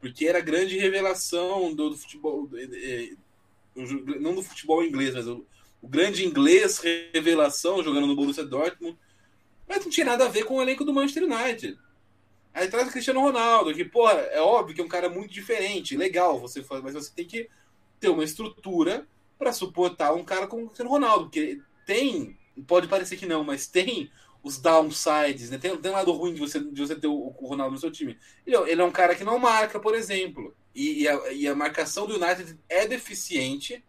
porque era a grande revelação do, do futebol. eh, eh, Não do futebol inglês, mas o, o grande inglês revelação jogando no Borussia Dortmund. Mas não tinha nada a ver com o elenco do Manchester United. Aí traz o Cristiano Ronaldo, que, porra, é óbvio que é um cara muito diferente, legal, você faz, mas você tem que ter uma estrutura para suportar um cara como o Cristiano Ronaldo, porque tem, pode parecer que não, mas tem os downsides, né? Tem, tem um lado ruim de você, de você ter o, o Ronaldo no seu time. Ele, ele é um cara que não marca, por exemplo. E, e a, e a marcação do United é deficiente,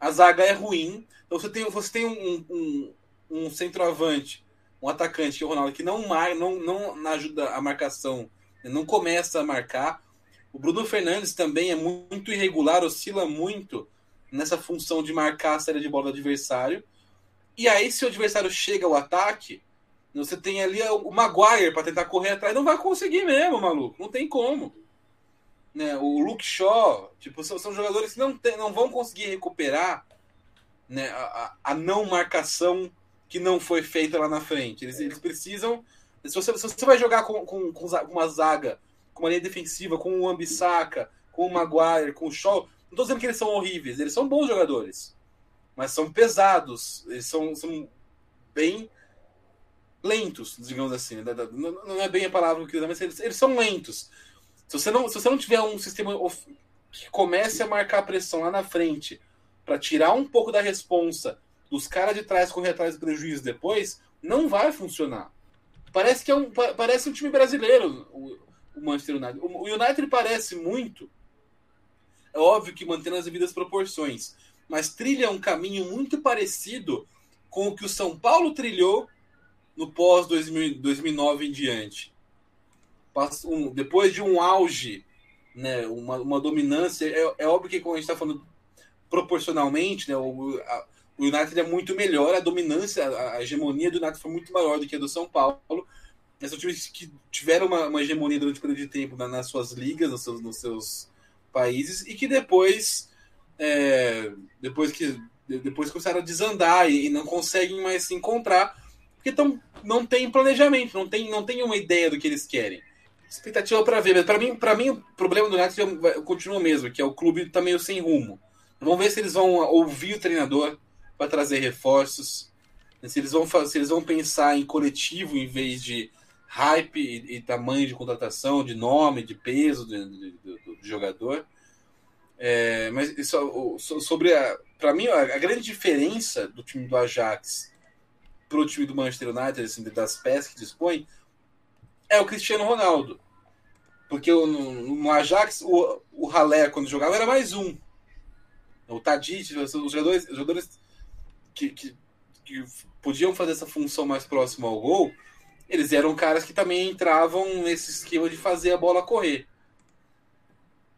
a zaga é ruim. Então você tem, você tem um, um, um centroavante, um atacante, que é o Ronaldo, que não, mar, não, não ajuda a marcação, não começa a marcar. O Bruno Fernandes também é muito irregular, oscila muito nessa função de marcar a série de bola do adversário. E aí, se o adversário chega ao ataque, você tem ali o Maguire para tentar correr atrás, não vai conseguir mesmo, maluco. Não tem como. Né? O Luke Shaw, tipo, são, são jogadores que não, tem, não vão conseguir recuperar né, a- a não marcação que não foi feita lá na frente. Eles, eles precisam. Se você, se você vai jogar com, com, com uma zaga, com uma linha defensiva, com o Ambissaca, com o Maguire, com o Shaw, não tô dizendo que eles são horríveis, eles são bons jogadores. Mas são pesados, eles são, são bem lentos, digamos assim. né? Não não é bem a palavra que eu queria, mas eles, eles são lentos. Se você, não, se você não tiver um sistema que comece a marcar pressão lá na frente para tirar um pouco da responsa dos caras de trás correr atrás do prejuízo depois, não vai funcionar. Parece que é um, pa- parece um time brasileiro, o, Manchester United. O, United parece muito. É óbvio que mantendo as devidas proporções, mas trilha um caminho muito parecido com o que o São Paulo trilhou no pós 2009 em diante. Depois de um auge, né, uma, uma dominância, é, é óbvio que quando a gente está falando proporcionalmente, né, o, a- o United é muito melhor, a dominância, a, hegemonia do United foi muito maior do que a do São Paulo. São times que tiveram uma, uma hegemonia durante um período de tempo na- nas suas ligas, nos seus, nos seus países, e que depois, é, depois que depois começaram a desandar e, e não conseguem mais se encontrar, porque tão, não tem planejamento, não tem, não tem uma ideia do que eles querem. Expectativa para ver, mas para mim, para mim o problema do United vai- continua o mesmo, que é o clube tá meio sem rumo. Vamos ver se eles vão ouvir o treinador para trazer reforços, se eles vão se eles vão pensar em coletivo em vez de hype e, e, tamanho de contratação, de nome, de peso do, do, do, do jogador. É, mas isso, sobre a. Para mim, a, grande diferença do time do Ajax para o time do Manchester United, assim, das peças que dispõe, é o Cristiano Ronaldo. Porque no, no Ajax, o, o Halé, quando jogava, era mais um. O Tadic, os jogadores, os jogadores que, que, que podiam fazer essa função mais próxima ao gol, eles eram caras que também entravam nesse esquema de fazer a bola correr.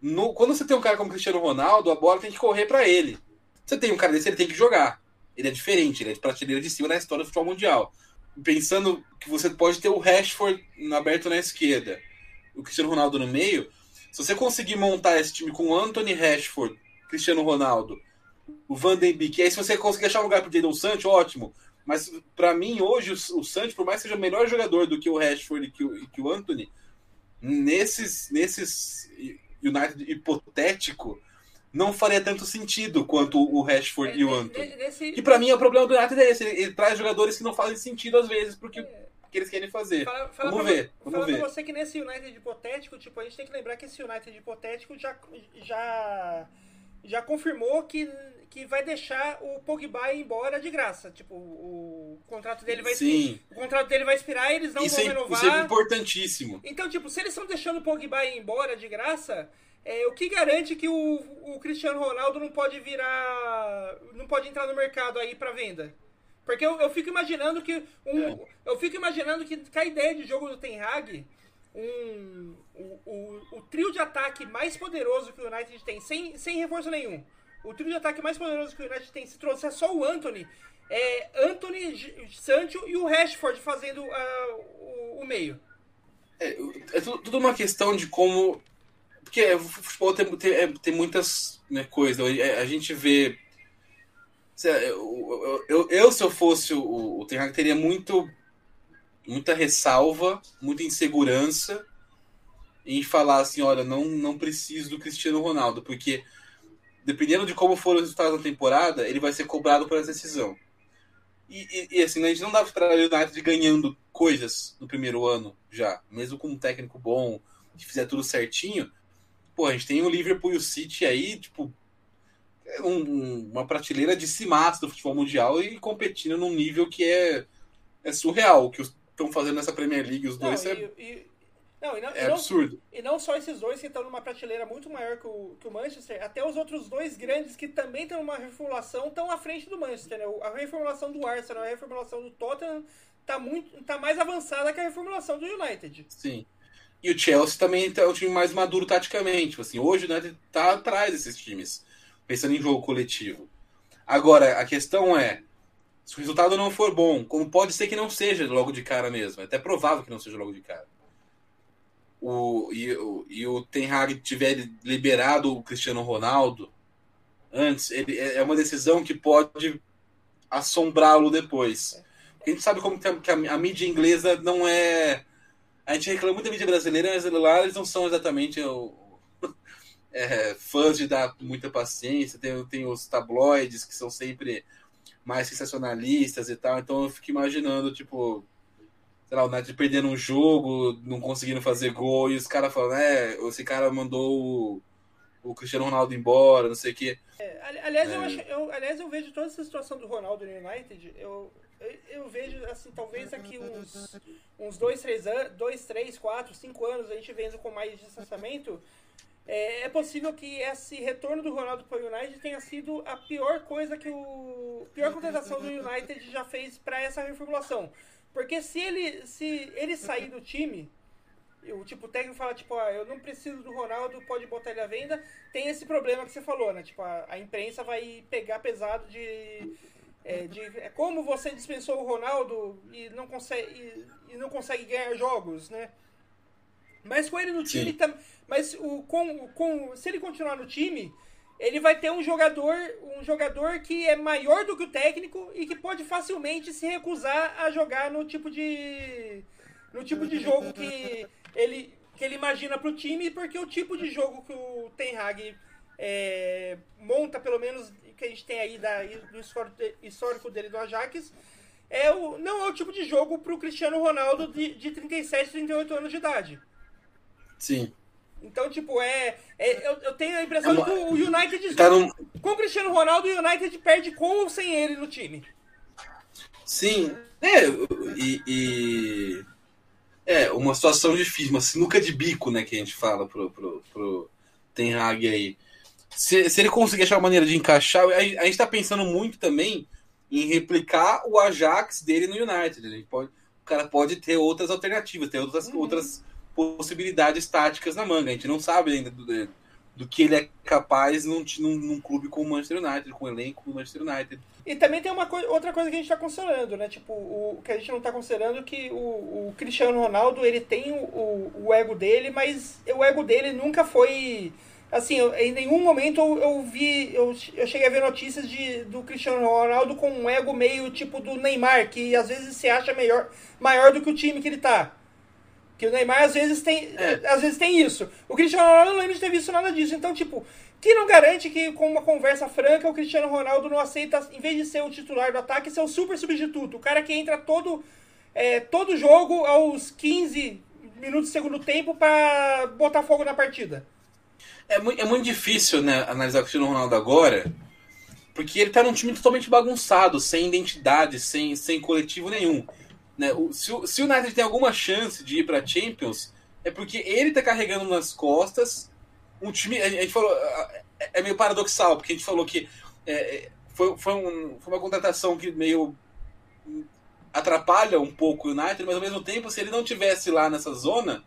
No, quando você tem um cara como Cristiano Ronaldo, a bola tem que correr para ele. Você tem um cara desse, ele tem que jogar. Ele é diferente, ele é de prateleira de cima na história do futebol mundial. Pensando que você pode ter o Rashford aberto na esquerda, o Cristiano Ronaldo no meio, se você conseguir montar esse time com Anthony Rashford, Cristiano Ronaldo, o Van den Beek, aí se você conseguir achar um lugar pro Jadon Sancho, ótimo. Mas para mim, hoje, o, o Sancho, por mais que seja o melhor jogador do que o Rashford e que o, e que o Anthony, nesses, nesses United hipotético não faria tanto sentido quanto o Rashford é, e o Anthony. Nesse... Que para mim é o problema do United é esse, ele, ele, traz jogadores que não fazem sentido às vezes porque é. que eles querem fazer. Fala, fala vamos ver, vamos fala ver. Pra você que nesse United hipotético, tipo, a gente tem que lembrar que esse United hipotético já já já confirmou que que vai deixar o Pogba ir embora de graça. Tipo, o, contrato dele vai Sim. o contrato dele vai expirar e eles não isso vão é, renovar. Isso é importantíssimo. Então, tipo, se eles estão deixando o Pogba ir embora de graça, é, o que garante que o, o Cristiano Ronaldo não pode virar. não pode entrar no mercado aí para venda? Porque eu, eu fico imaginando que. Um, é. Eu fico imaginando que, com a ideia de jogo do Ten Hag, um, o, o, o, trio de ataque mais poderoso que o United tem, sem, sem reforço nenhum. O trio de ataque mais poderoso que o United tem, se trouxer só o Anthony, é Anthony, Sancho e o Rashford fazendo uh, o, o, meio. É, é tudo uma questão de como. Porque o futebol tem, tem, é, tem muitas né, coisas. É, a gente vê. Eu, eu, eu, se eu fosse o, o Ten Hag, teria muito, muita ressalva, muita insegurança em falar assim: olha, não, não preciso do Cristiano Ronaldo, porque dependendo de como for os resultados da temporada, ele vai ser cobrado por essa decisão. E, e, e assim, a gente não dá para o United ganhando coisas no primeiro ano já, mesmo com um técnico bom, que fizer tudo certinho. Pô, a gente tem o Liverpool e o City aí, tipo, é um, uma prateleira de cimaço do futebol mundial e competindo num nível que é, é surreal. O que estão fazendo nessa Premier League, os dois, não, é... Não, e não, é e não, absurdo. E não só esses dois que estão numa prateleira muito maior que o, que o Manchester, até os outros dois grandes que também estão numa reformulação estão à frente do Manchester. Né? A reformulação do Arsenal, a reformulação do Tottenham está muito, tá mais avançada que a reformulação do United. Sim. E o Chelsea também é o time mais maduro taticamente. Assim, hoje o United está atrás desses times, pensando em jogo coletivo. Agora, a questão é, se o resultado não for bom, como pode ser que não seja logo de cara mesmo, é até provável que não seja logo de cara o, e, o, e o Ten Hag tiver liberado o Cristiano Ronaldo antes, ele, é, é uma decisão que pode assombrá-lo depois. A gente sabe como que a, que a, mídia inglesa não é. A gente reclama muito da mídia brasileira, mas lá eles não são exatamente o, é, fãs de dar muita paciência. Tem, tem os tabloides que são sempre mais sensacionalistas e tal. Então eu fico imaginando, tipo, sei lá, o United perdendo um jogo, não conseguindo fazer gol, e os caras falando, é, esse cara mandou o, o Cristiano Ronaldo embora, não sei o quê. É, aliás, é. Eu acho, eu, aliás, eu vejo toda essa situação do Ronaldo no United, eu, eu, eu vejo, assim, talvez aqui uns, uns dois, três anos, dois, três, quatro, cinco anos, a gente vendo com mais distanciamento, é, é, possível que esse retorno do Ronaldo para o United tenha sido a pior coisa que o. pior contratação do United já fez para essa reformulação. Porque se ele, se ele sair do time, o tipo, o técnico fala, tipo, ah, eu não preciso do Ronaldo, pode botar ele à venda, tem esse problema que você falou, né? Tipo, a, a imprensa vai pegar pesado de. É, de é, como você dispensou o Ronaldo e não consegue, e, e não consegue ganhar jogos, né? Mas com ele no time, tam, mas o, com, com, se ele continuar no time, ele vai ter um jogador, um jogador que é maior do que o técnico e que pode facilmente se recusar a jogar no tipo de no tipo de jogo que ele que ele imagina para o time, porque o tipo de jogo que o Ten Hag é, monta, pelo menos que a gente tem aí da, do histórico dele do Ajax, é o, não é o tipo de jogo pro Cristiano Ronaldo de, de 37, 38 anos de idade. Sim. Então, tipo, é. é eu, eu, tenho a impressão é uma... que o United. Tá num... Com o Cristiano Ronaldo, o United perde com ou sem ele no time. Sim. É, e, e. É, uma situação difícil, uma sinuca de bico, né, que a gente fala pro, pro, pro Ten Hag aí. Se, se ele conseguir achar uma maneira de encaixar, a, a gente tá pensando muito também em replicar o Ajax dele no United. A gente pode, o cara pode ter outras alternativas, ter outras, uhum. outras possibilidades táticas na manga. A gente não sabe ainda do, do que ele é capaz num, num, num, clube como o Manchester United, com o elenco do Manchester United. E também tem uma outra coisa que a gente está considerando, né? Tipo, o, que a gente não está considerando é que o, o, Cristiano Ronaldo ele tem o, o, ego dele, mas o ego dele nunca foi. Assim, eu, em nenhum momento eu, eu vi. Eu, eu cheguei a ver notícias de, do Cristiano Ronaldo com um ego meio tipo do Neymar, que às vezes se acha melhor, maior do que o time que ele tá. Que o Neymar às vezes tem, é. às vezes tem isso. O Cristiano Ronaldo não lembro de ter visto nada disso. Então, tipo, que não garante que com uma conversa franca o Cristiano Ronaldo não aceita, em vez de ser o titular do ataque, ser o super substituto. O cara que entra todo, é, todo jogo aos 15 minutos do segundo tempo para botar fogo na partida. É muito, é muito difícil, né, analisar o Cristiano Ronaldo agora, porque ele tá num time totalmente bagunçado, sem identidade, sem, sem coletivo nenhum. Né? O, se, o, se o United tem alguma chance de ir para Champions, é porque ele está carregando nas costas um time. A gente falou. É meio paradoxal, porque a gente falou que é, é, foi, foi, um, foi uma contratação que meio atrapalha um pouco o United, mas ao mesmo tempo, se ele não tivesse lá nessa zona,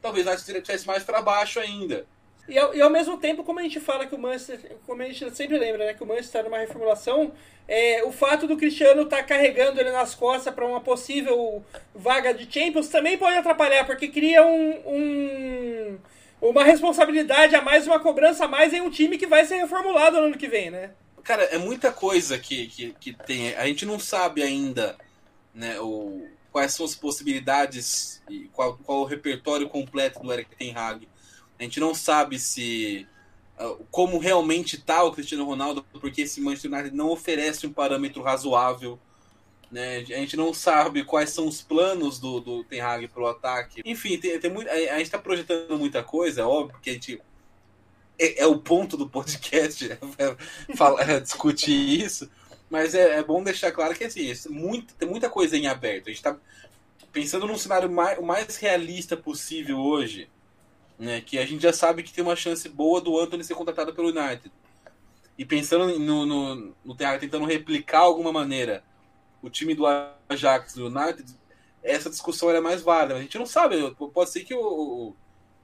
talvez o United estivesse mais para baixo ainda. E ao, e ao, mesmo tempo, como a gente fala que o Manchester, como a gente sempre lembra, né, que o Manchester está numa reformulação, é, o fato do Cristiano estar tá carregando ele nas costas para uma possível vaga de Champions também pode atrapalhar, porque cria um, um, uma responsabilidade a mais, uma cobrança a mais em um time que vai ser reformulado no ano que vem, né? Cara, é muita coisa que, que, que tem. A gente não sabe ainda né, o, quais são as possibilidades e qual, qual o repertório completo do Eric Ten Hag a gente não sabe se ah, como realmente está o Cristiano Ronaldo, porque esse Manchester United não oferece um parâmetro razoável. Né? A gente não sabe quais são os planos do, do Ten Hag para o ataque. Enfim, tem, tem muito, a, gente está projetando muita coisa, óbvio que a gente. É, é o ponto do podcast é, é falar, é discutir isso, mas é, é, bom deixar claro que assim, muito, tem muita coisa em aberto. A gente está pensando num cenário mais, o mais realista possível hoje né, que a gente já sabe que tem uma chance boa do Anthony ser contratado pelo United. E pensando no, no, no tentando replicar alguma maneira o time do Ajax do United, essa discussão é mais válida. A gente não sabe, pode ser que o,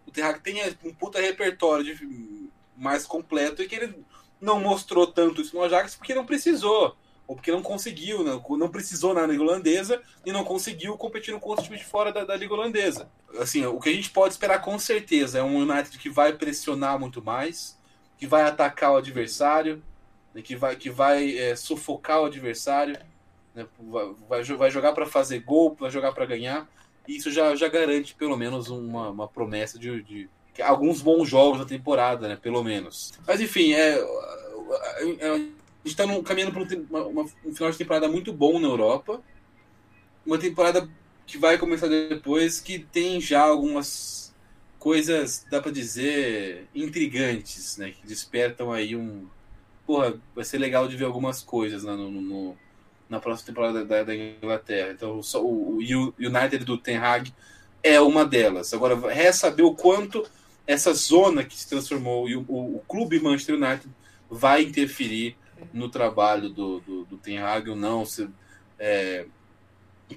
o Ten tenha um puta repertório de, mais completo e que ele não mostrou tanto isso no Ajax porque não precisou ou porque não conseguiu, não, não precisou na Liga Holandesa e não conseguiu competir com outros times de fora da, da, Liga Holandesa. Assim, o que a gente pode esperar com certeza é um United que vai pressionar muito mais, que vai atacar o adversário, né, que vai, que vai é, sufocar o adversário, né, vai, vai jogar para fazer gol, vai jogar para ganhar. E isso já, já garante pelo menos uma, uma promessa de, de alguns bons jogos na temporada, né? Pelo menos. Mas enfim, é, é a está caminhando para um, final de temporada muito bom na Europa. Uma temporada que vai começar depois, que tem já algumas coisas, dá para dizer, intrigantes, né? Que despertam aí um. Porra, vai ser legal de ver algumas coisas né, no, no, na próxima temporada da, da Inglaterra. Então, o, o United do Ten Hag é uma delas. Agora, resta saber o quanto essa zona que se transformou e o, o, o clube Manchester United vai interferir no trabalho do, do, do Ten Hag ou não, se, é,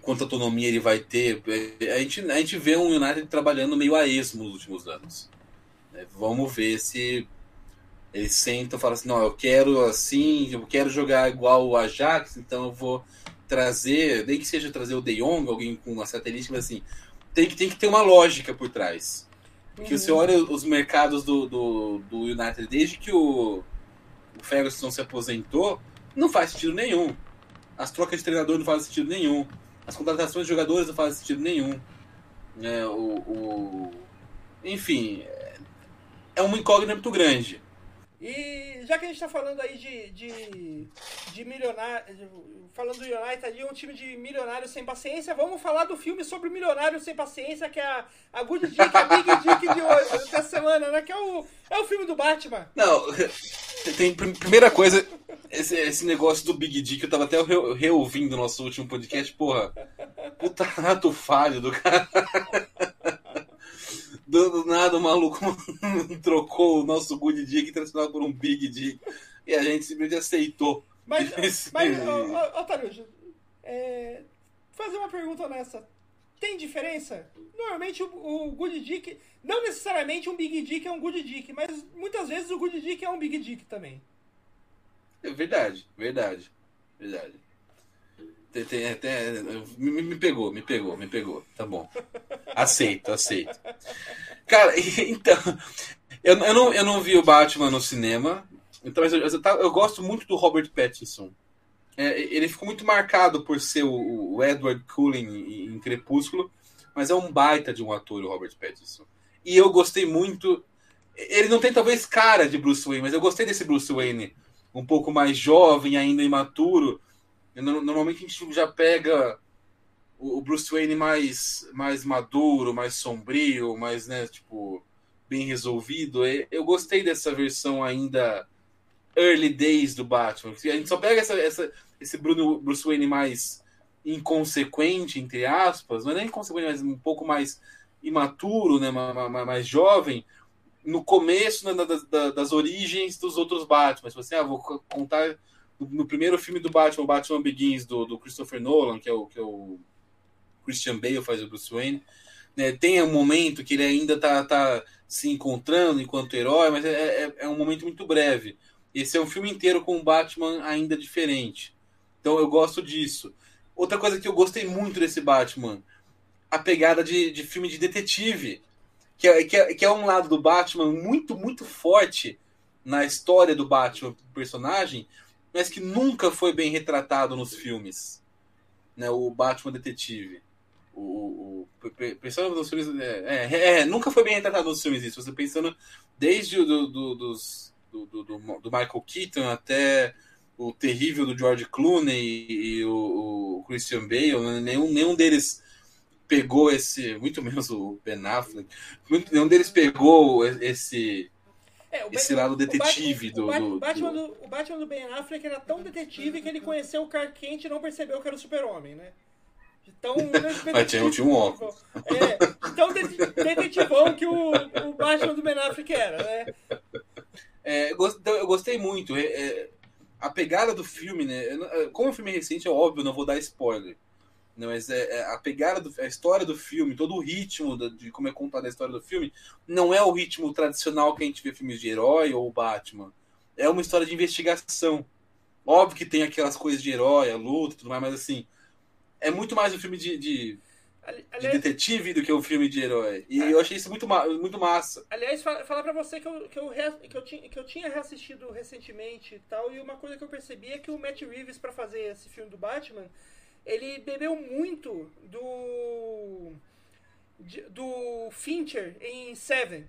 quanta autonomia ele vai ter. É, a gente, a gente vê um United trabalhando meio a esmo nos últimos anos. É, vamos ver se ele senta e fala assim, não, eu quero assim, eu quero jogar igual o Ajax, então eu vou trazer, nem que seja trazer o De Jong, alguém com uma característica, mas assim, tem que, tem que ter uma lógica por trás. Porque uhum. você olha os mercados do, do, do United desde que o o Ferguson se aposentou, não faz sentido nenhum. As trocas de treinador não fazem sentido nenhum. As contratações de jogadores não fazem sentido nenhum. É, o, o... Enfim, é uma incógnita muito grande. E já que a gente tá falando aí de, de, de milionário, falando do United ali, um time de milionários sem paciência, vamos falar do filme sobre milionários sem paciência, que é a, a Good Dick, a Big Dick de hoje, dessa semana, né? Que é o, é o filme do Batman. Não, tem primeira coisa, esse, esse negócio do Big Dick, eu tava até re, reouvindo o nosso último podcast, porra, puta rato falho do cara. Do, do nada o maluco trocou o nosso Good Dick transformado por um Big Dick. E a gente simplesmente aceitou. Mas, mas Otário, é, fazer uma pergunta honesta. Tem diferença? Normalmente o, o, Good Dick, não necessariamente um Big Dick é um Good Dick, mas muitas vezes o Good Dick é um Big Dick também. É verdade, verdade, verdade. Tem, tem, tem, me, me, pegou, me pegou, me pegou. Tá bom. Aceito, aceito. Cara, então. Eu, eu, não, eu não vi o Batman no cinema. Então, eu, eu, eu gosto muito do Robert Pattinson. É, ele ficou muito marcado por ser o, o Edward Cullen em, em Crepúsculo, mas é um baita de um ator, o Robert Pattinson. E eu gostei muito. Ele não tem talvez cara de Bruce Wayne, mas eu gostei desse Bruce Wayne um pouco mais jovem, ainda imaturo Normalmente a gente já pega o Bruce Wayne mais, mais maduro, mais sombrio, mais, né, tipo, bem resolvido. Eu gostei dessa versão ainda early days do Batman. A gente só pega essa, essa, esse Bruno, Bruce Wayne mais inconsequente, entre aspas, não é nem inconsequente, mas um pouco mais imaturo, né, mais, mais jovem, no começo né, das, das, origens dos outros Batman. Tipo assim, ah, vou contar no primeiro filme do Batman, Batman Begins, do, do Christopher Nolan, que é, o, que é o Christian Bale faz o Bruce Wayne, né, tem um momento que ele ainda tá, tá se encontrando enquanto herói, mas é, é, é, um momento muito breve. Esse é um filme inteiro com o Batman ainda diferente. Então eu gosto disso. Outra coisa que eu gostei muito desse Batman, a pegada de, de filme de detetive, que é, que, é, que é um lado do Batman muito, muito forte na história do Batman, personagem, mas que nunca foi bem retratado nos filmes. Né, o Batman Detetive. O, o, pensando nos filmes. É, é, é, nunca foi bem retratado nos filmes isso. Você pensando desde do, do, dos, do, do, do, Michael Keaton até o terrível do George Clooney e, o, o, Christian Bale, né, nenhum, nenhum deles pegou esse. Muito menos o Ben Affleck. Muito, nenhum deles pegou esse é, esse lado detetive o Batman, do, o Batman do, O Batman do Ben Affleck era tão detetive que ele conheceu o Clark Kent e não percebeu que era o super-homem, né? Então, Mas tinha, tinha um óculos. É, tão detetivão que o, o Batman do Ben Affleck era, né? É, então, eu gostei muito. É, é, a pegada do filme, né? Como o filme é recente, é óbvio, não vou dar spoiler. Né, mas é, é, a pegada, do, a história do filme, todo o ritmo de, de como é contada a história do filme, não é o ritmo tradicional que a gente vê filmes de herói ou Batman. É uma história de investigação. Óbvio que tem aquelas coisas de herói, a luta tudo mais, mas assim, é muito mais um filme de, de, de detetive do que um filme de herói. E eu achei isso muito, muito massa. Aliás, falar pra você que eu, que, eu, que, eu tinha, que eu tinha reassistido recentemente e tal, e uma coisa que eu percebi é que o Matt Reeves, para fazer esse filme do Batman, ele bebeu muito do do Fincher em Seven.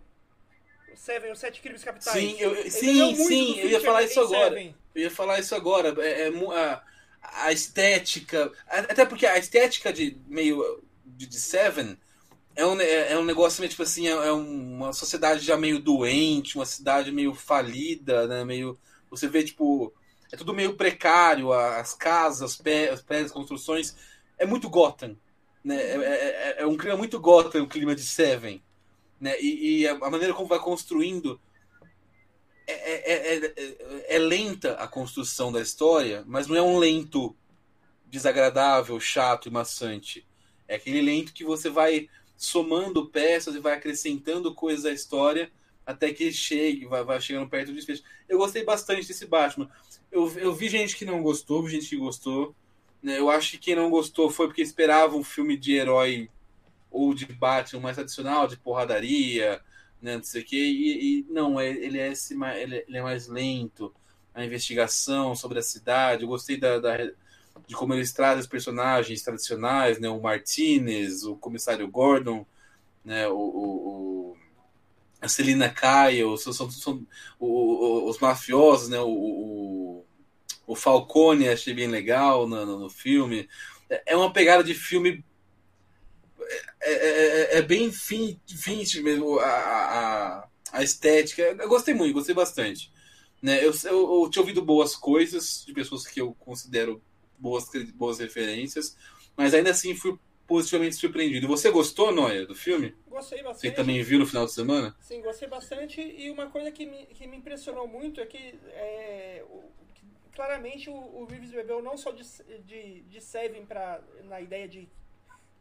Seven, os Sete Crimes Capitais. Sim, eu, sim, sim eu ia falar isso agora. Seven. Eu ia falar isso agora. É, é a, a, estética. Até porque a estética de meio de, de Seven é um, é, é um negócio meio tipo assim, é, é uma sociedade já meio doente, uma cidade meio falida, né? Meio. Você vê, tipo, é tudo meio precário, as casas, os prédios, as construções. É muito Gotham. Né? É, é, é, é, um clima muito Gotham, o clima de Seven. Né? E, e a maneira como vai construindo. É, é, lenta a construção da história, mas não é um lento desagradável, chato e maçante. É aquele lento que você vai somando peças e vai acrescentando coisas à história até que chegue, vai, vai chegando perto do desfecho. Eu gostei bastante desse Batman. Eu, eu vi gente que não gostou, gente que gostou. Né? Eu acho que quem não gostou foi porque esperava um filme de herói ou de Batman mais tradicional, de porradaria, né, não sei o quê. E, e não, é, ele é, esse, ele, ele é mais lento. A investigação sobre a cidade. Eu gostei da, da de como eles trazem os personagens tradicionais, né? O Martinez, o comissário Gordon, né? O, o, a Celina Kyle, são, são, são os mafiosos, né? O, o, o, Falcone achei bem legal no, no, no filme. É, é uma pegada de filme é, é, é, bem vintage mesmo a, a, a, estética. Eu gostei muito, gostei bastante. Né? Eu, eu, eu, tinha ouvido boas coisas de pessoas que eu considero boas, boas referências, mas ainda assim fui positivamente surpreendido. Você gostou, Noia, do filme? Gostei bastante. Você também viu no final de semana? Sim, gostei bastante. E uma coisa que me, que me impressionou muito é que, é, o, claramente o, o Reeves bebeu não só de, de, de Seven pra, na ideia de,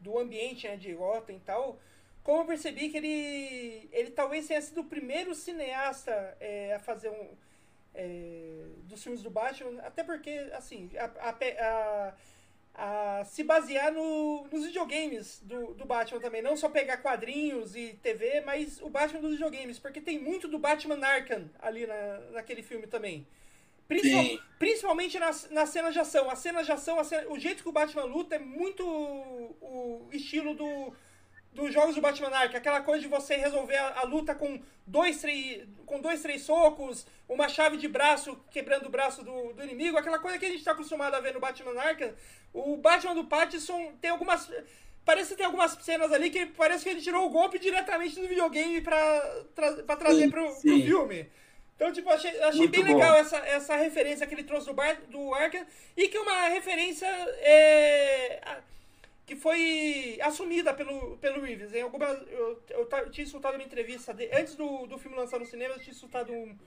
do ambiente né, de Gotham e tal, como eu percebi que ele, ele talvez tenha sido o primeiro cineasta é, a fazer um. É, dos filmes do Batman, até porque, assim, a, a, a a se basear no, nos videogames do, do Batman também. Não só pegar quadrinhos e TV, mas o Batman dos videogames. Porque tem muito do Batman Arkham ali na, naquele filme também. Principal, principalmente nas, nas cenas de ação. As cenas de ação, cena, o jeito que o Batman luta é muito o estilo do, dos jogos do Batman Arkham, aquela coisa de você resolver a, a, luta com dois, três, com dois, três socos, uma chave de braço quebrando o braço do, do inimigo, aquela coisa que a gente está acostumado a ver no Batman Arkham. O Batman do Pattinson tem algumas. Parece que tem algumas cenas ali que parece que ele tirou o golpe diretamente do videogame para tra trazer sim, pro, sim. pro filme. Então, tipo, achei, achei bem bom. legal essa, essa referência que ele trouxe do, bar, do Arkham e que é uma referência. É, que foi assumida pelo, pelo Reeves. Em alguma, eu, eu, eu tinha escutado uma entrevista, de, antes do, do filme lançar no cinema, eu tinha escutado um,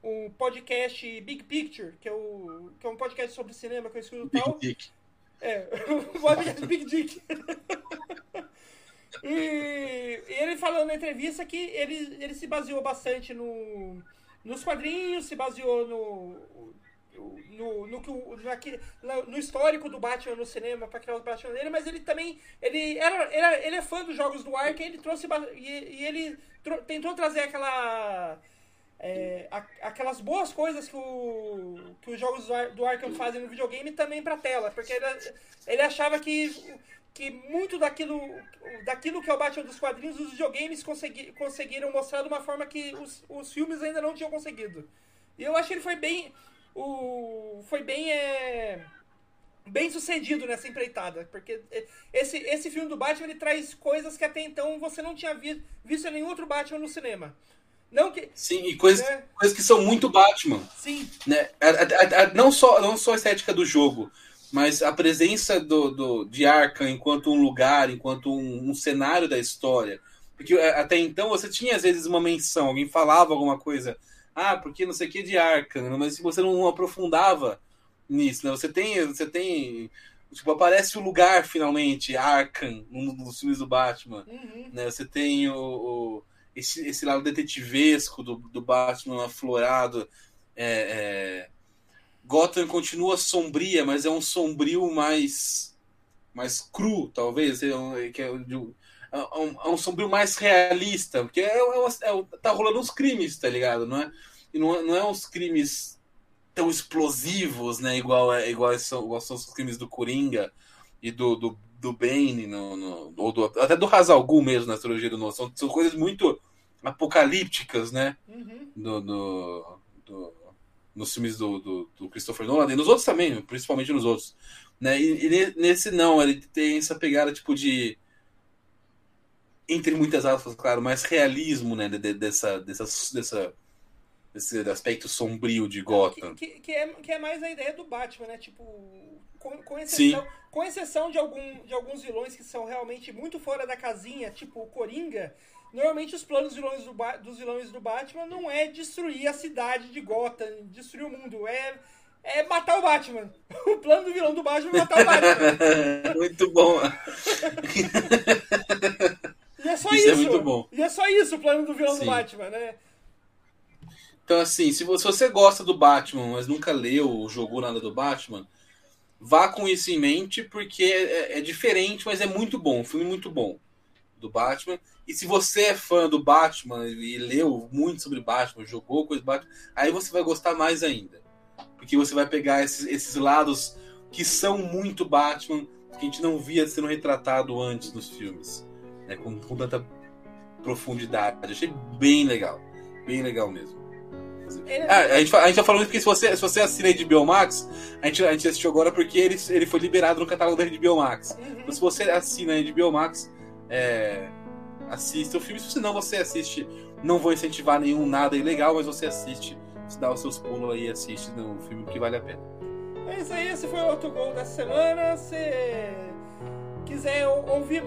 um podcast Big Picture, que é, o, que é um podcast sobre cinema que eu escuto Big tal. Dick. É, o podcast Big Dick. e, e, ele falando na entrevista que ele, ele se baseou bastante no, nos quadrinhos, se baseou no, no, no, no, no histórico do Batman no cinema para criar o Batman dele, mas ele também ele era, era ele é fã dos jogos do Arkham, ele trouxe e, e ele tro, tentou trazer aquela é, a, aquelas boas coisas que, o, que os jogos do, do Arkham fazem no videogame também para tela, porque ele, ele achava que que muito daquilo, daquilo que é o Batman dos quadrinhos, os videogames consegui, conseguiram mostrar de uma forma que os, os filmes ainda não tinham conseguido. E eu acho que ele foi bem o foi bem é, bem sucedido nessa empreitada, porque esse, esse filme do Batman ele traz coisas que até então você não tinha vi, visto em nenhum outro Batman no cinema. Não que, Sim, e coisas, né? coisas que são muito Batman. Sim. Né? A, a, a, não, só, não só a estética do jogo, mas a presença do, do, de Arkham enquanto um lugar, enquanto um, um cenário da história. Porque é, até então você tinha às vezes uma menção, alguém falava alguma coisa ah, porque não sei o que de Arkham, mas você não aprofundava nisso, né? Você tem, você tem, tipo, aparece o lugar finalmente, Arkham, um dos filmes do Batman, uhum. né? Você tem o, o, esse, esse lado detetivesco do, do Batman aflorado, é, é... Gotham continua sombria, mas é um sombrio mais mais cru, talvez, é que é, é um, é um sombrio mais realista, porque é, é, é, tá rolando uns crimes, tá ligado? Não é, não, é, não é uns crimes tão explosivos, né? Igual, é, igual, são, igual são os crimes do Coringa e do, do, do Bane, no, no, ou do, até do Hazal mesmo na trilogia do Novo. São, são coisas muito apocalípticas, né? Uhum. Do, do, do, nos filmes do, do, do, Christopher Nolan e nos outros também, principalmente nos outros. Né? E, e, nesse não, ele tem essa pegada tipo de entre muitas aspas, claro, mais realismo, né, de, dessa, dessa, dessa, desse aspecto sombrio de Gotham. Que, que, que, é, que é mais a ideia do Batman, né, tipo, com, com, exceção, com exceção de, algum, de alguns vilões que são realmente muito fora da casinha, tipo o Coringa, normalmente os planos dos vilões do, dos vilões do Batman não é destruir a cidade de Gotham, destruir o mundo, é é matar o Batman. O plano do vilão do Batman é matar o Batman. muito bom. E é só isso. isso. É muito bom. E é só isso o plano do vilão Sim. do Batman, né? Então, assim, se você gosta do Batman, mas nunca leu ou jogou nada do Batman, vá com isso em mente, porque é, é diferente, mas é muito bom. Um filme muito bom do Batman. E se você é fã do Batman e leu muito sobre Batman, jogou coisa do Batman, aí você vai gostar mais ainda. Porque você vai pegar esses, esses lados que são muito Batman, que a gente não via sendo retratado antes nos filmes né, com, com tanta profundidade. Achei bem legal. Bem legal mesmo. Ele- Ah, a, gente, a gente tá falando porque se você, se você assina a HBO Max, a gente, a gente assistiu agora porque ele, ele foi liberado no catálogo da HBO Max. Uhum. Então, se você assina a HBO Max, é, assista o filme. Se não, você assiste. Não vou incentivar nenhum nada ilegal, mas você assiste, você dá os seus pulos aí e assiste no filme que vale a pena. É isso aí, esse foi o outro gol dessa semana. Se quiser ou- ouvir,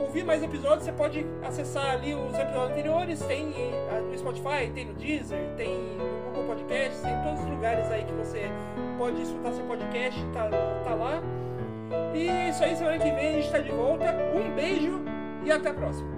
ouvir mais episódios, você pode acessar ali os episódios anteriores. Tem eh, no Spotify, tem no Deezer, tem no Google Podcast, tem em todos os lugares aí que você pode escutar seu podcast, tá, tá lá. E é isso aí, semana que vem a gente tá de volta. Um beijo e até a próxima.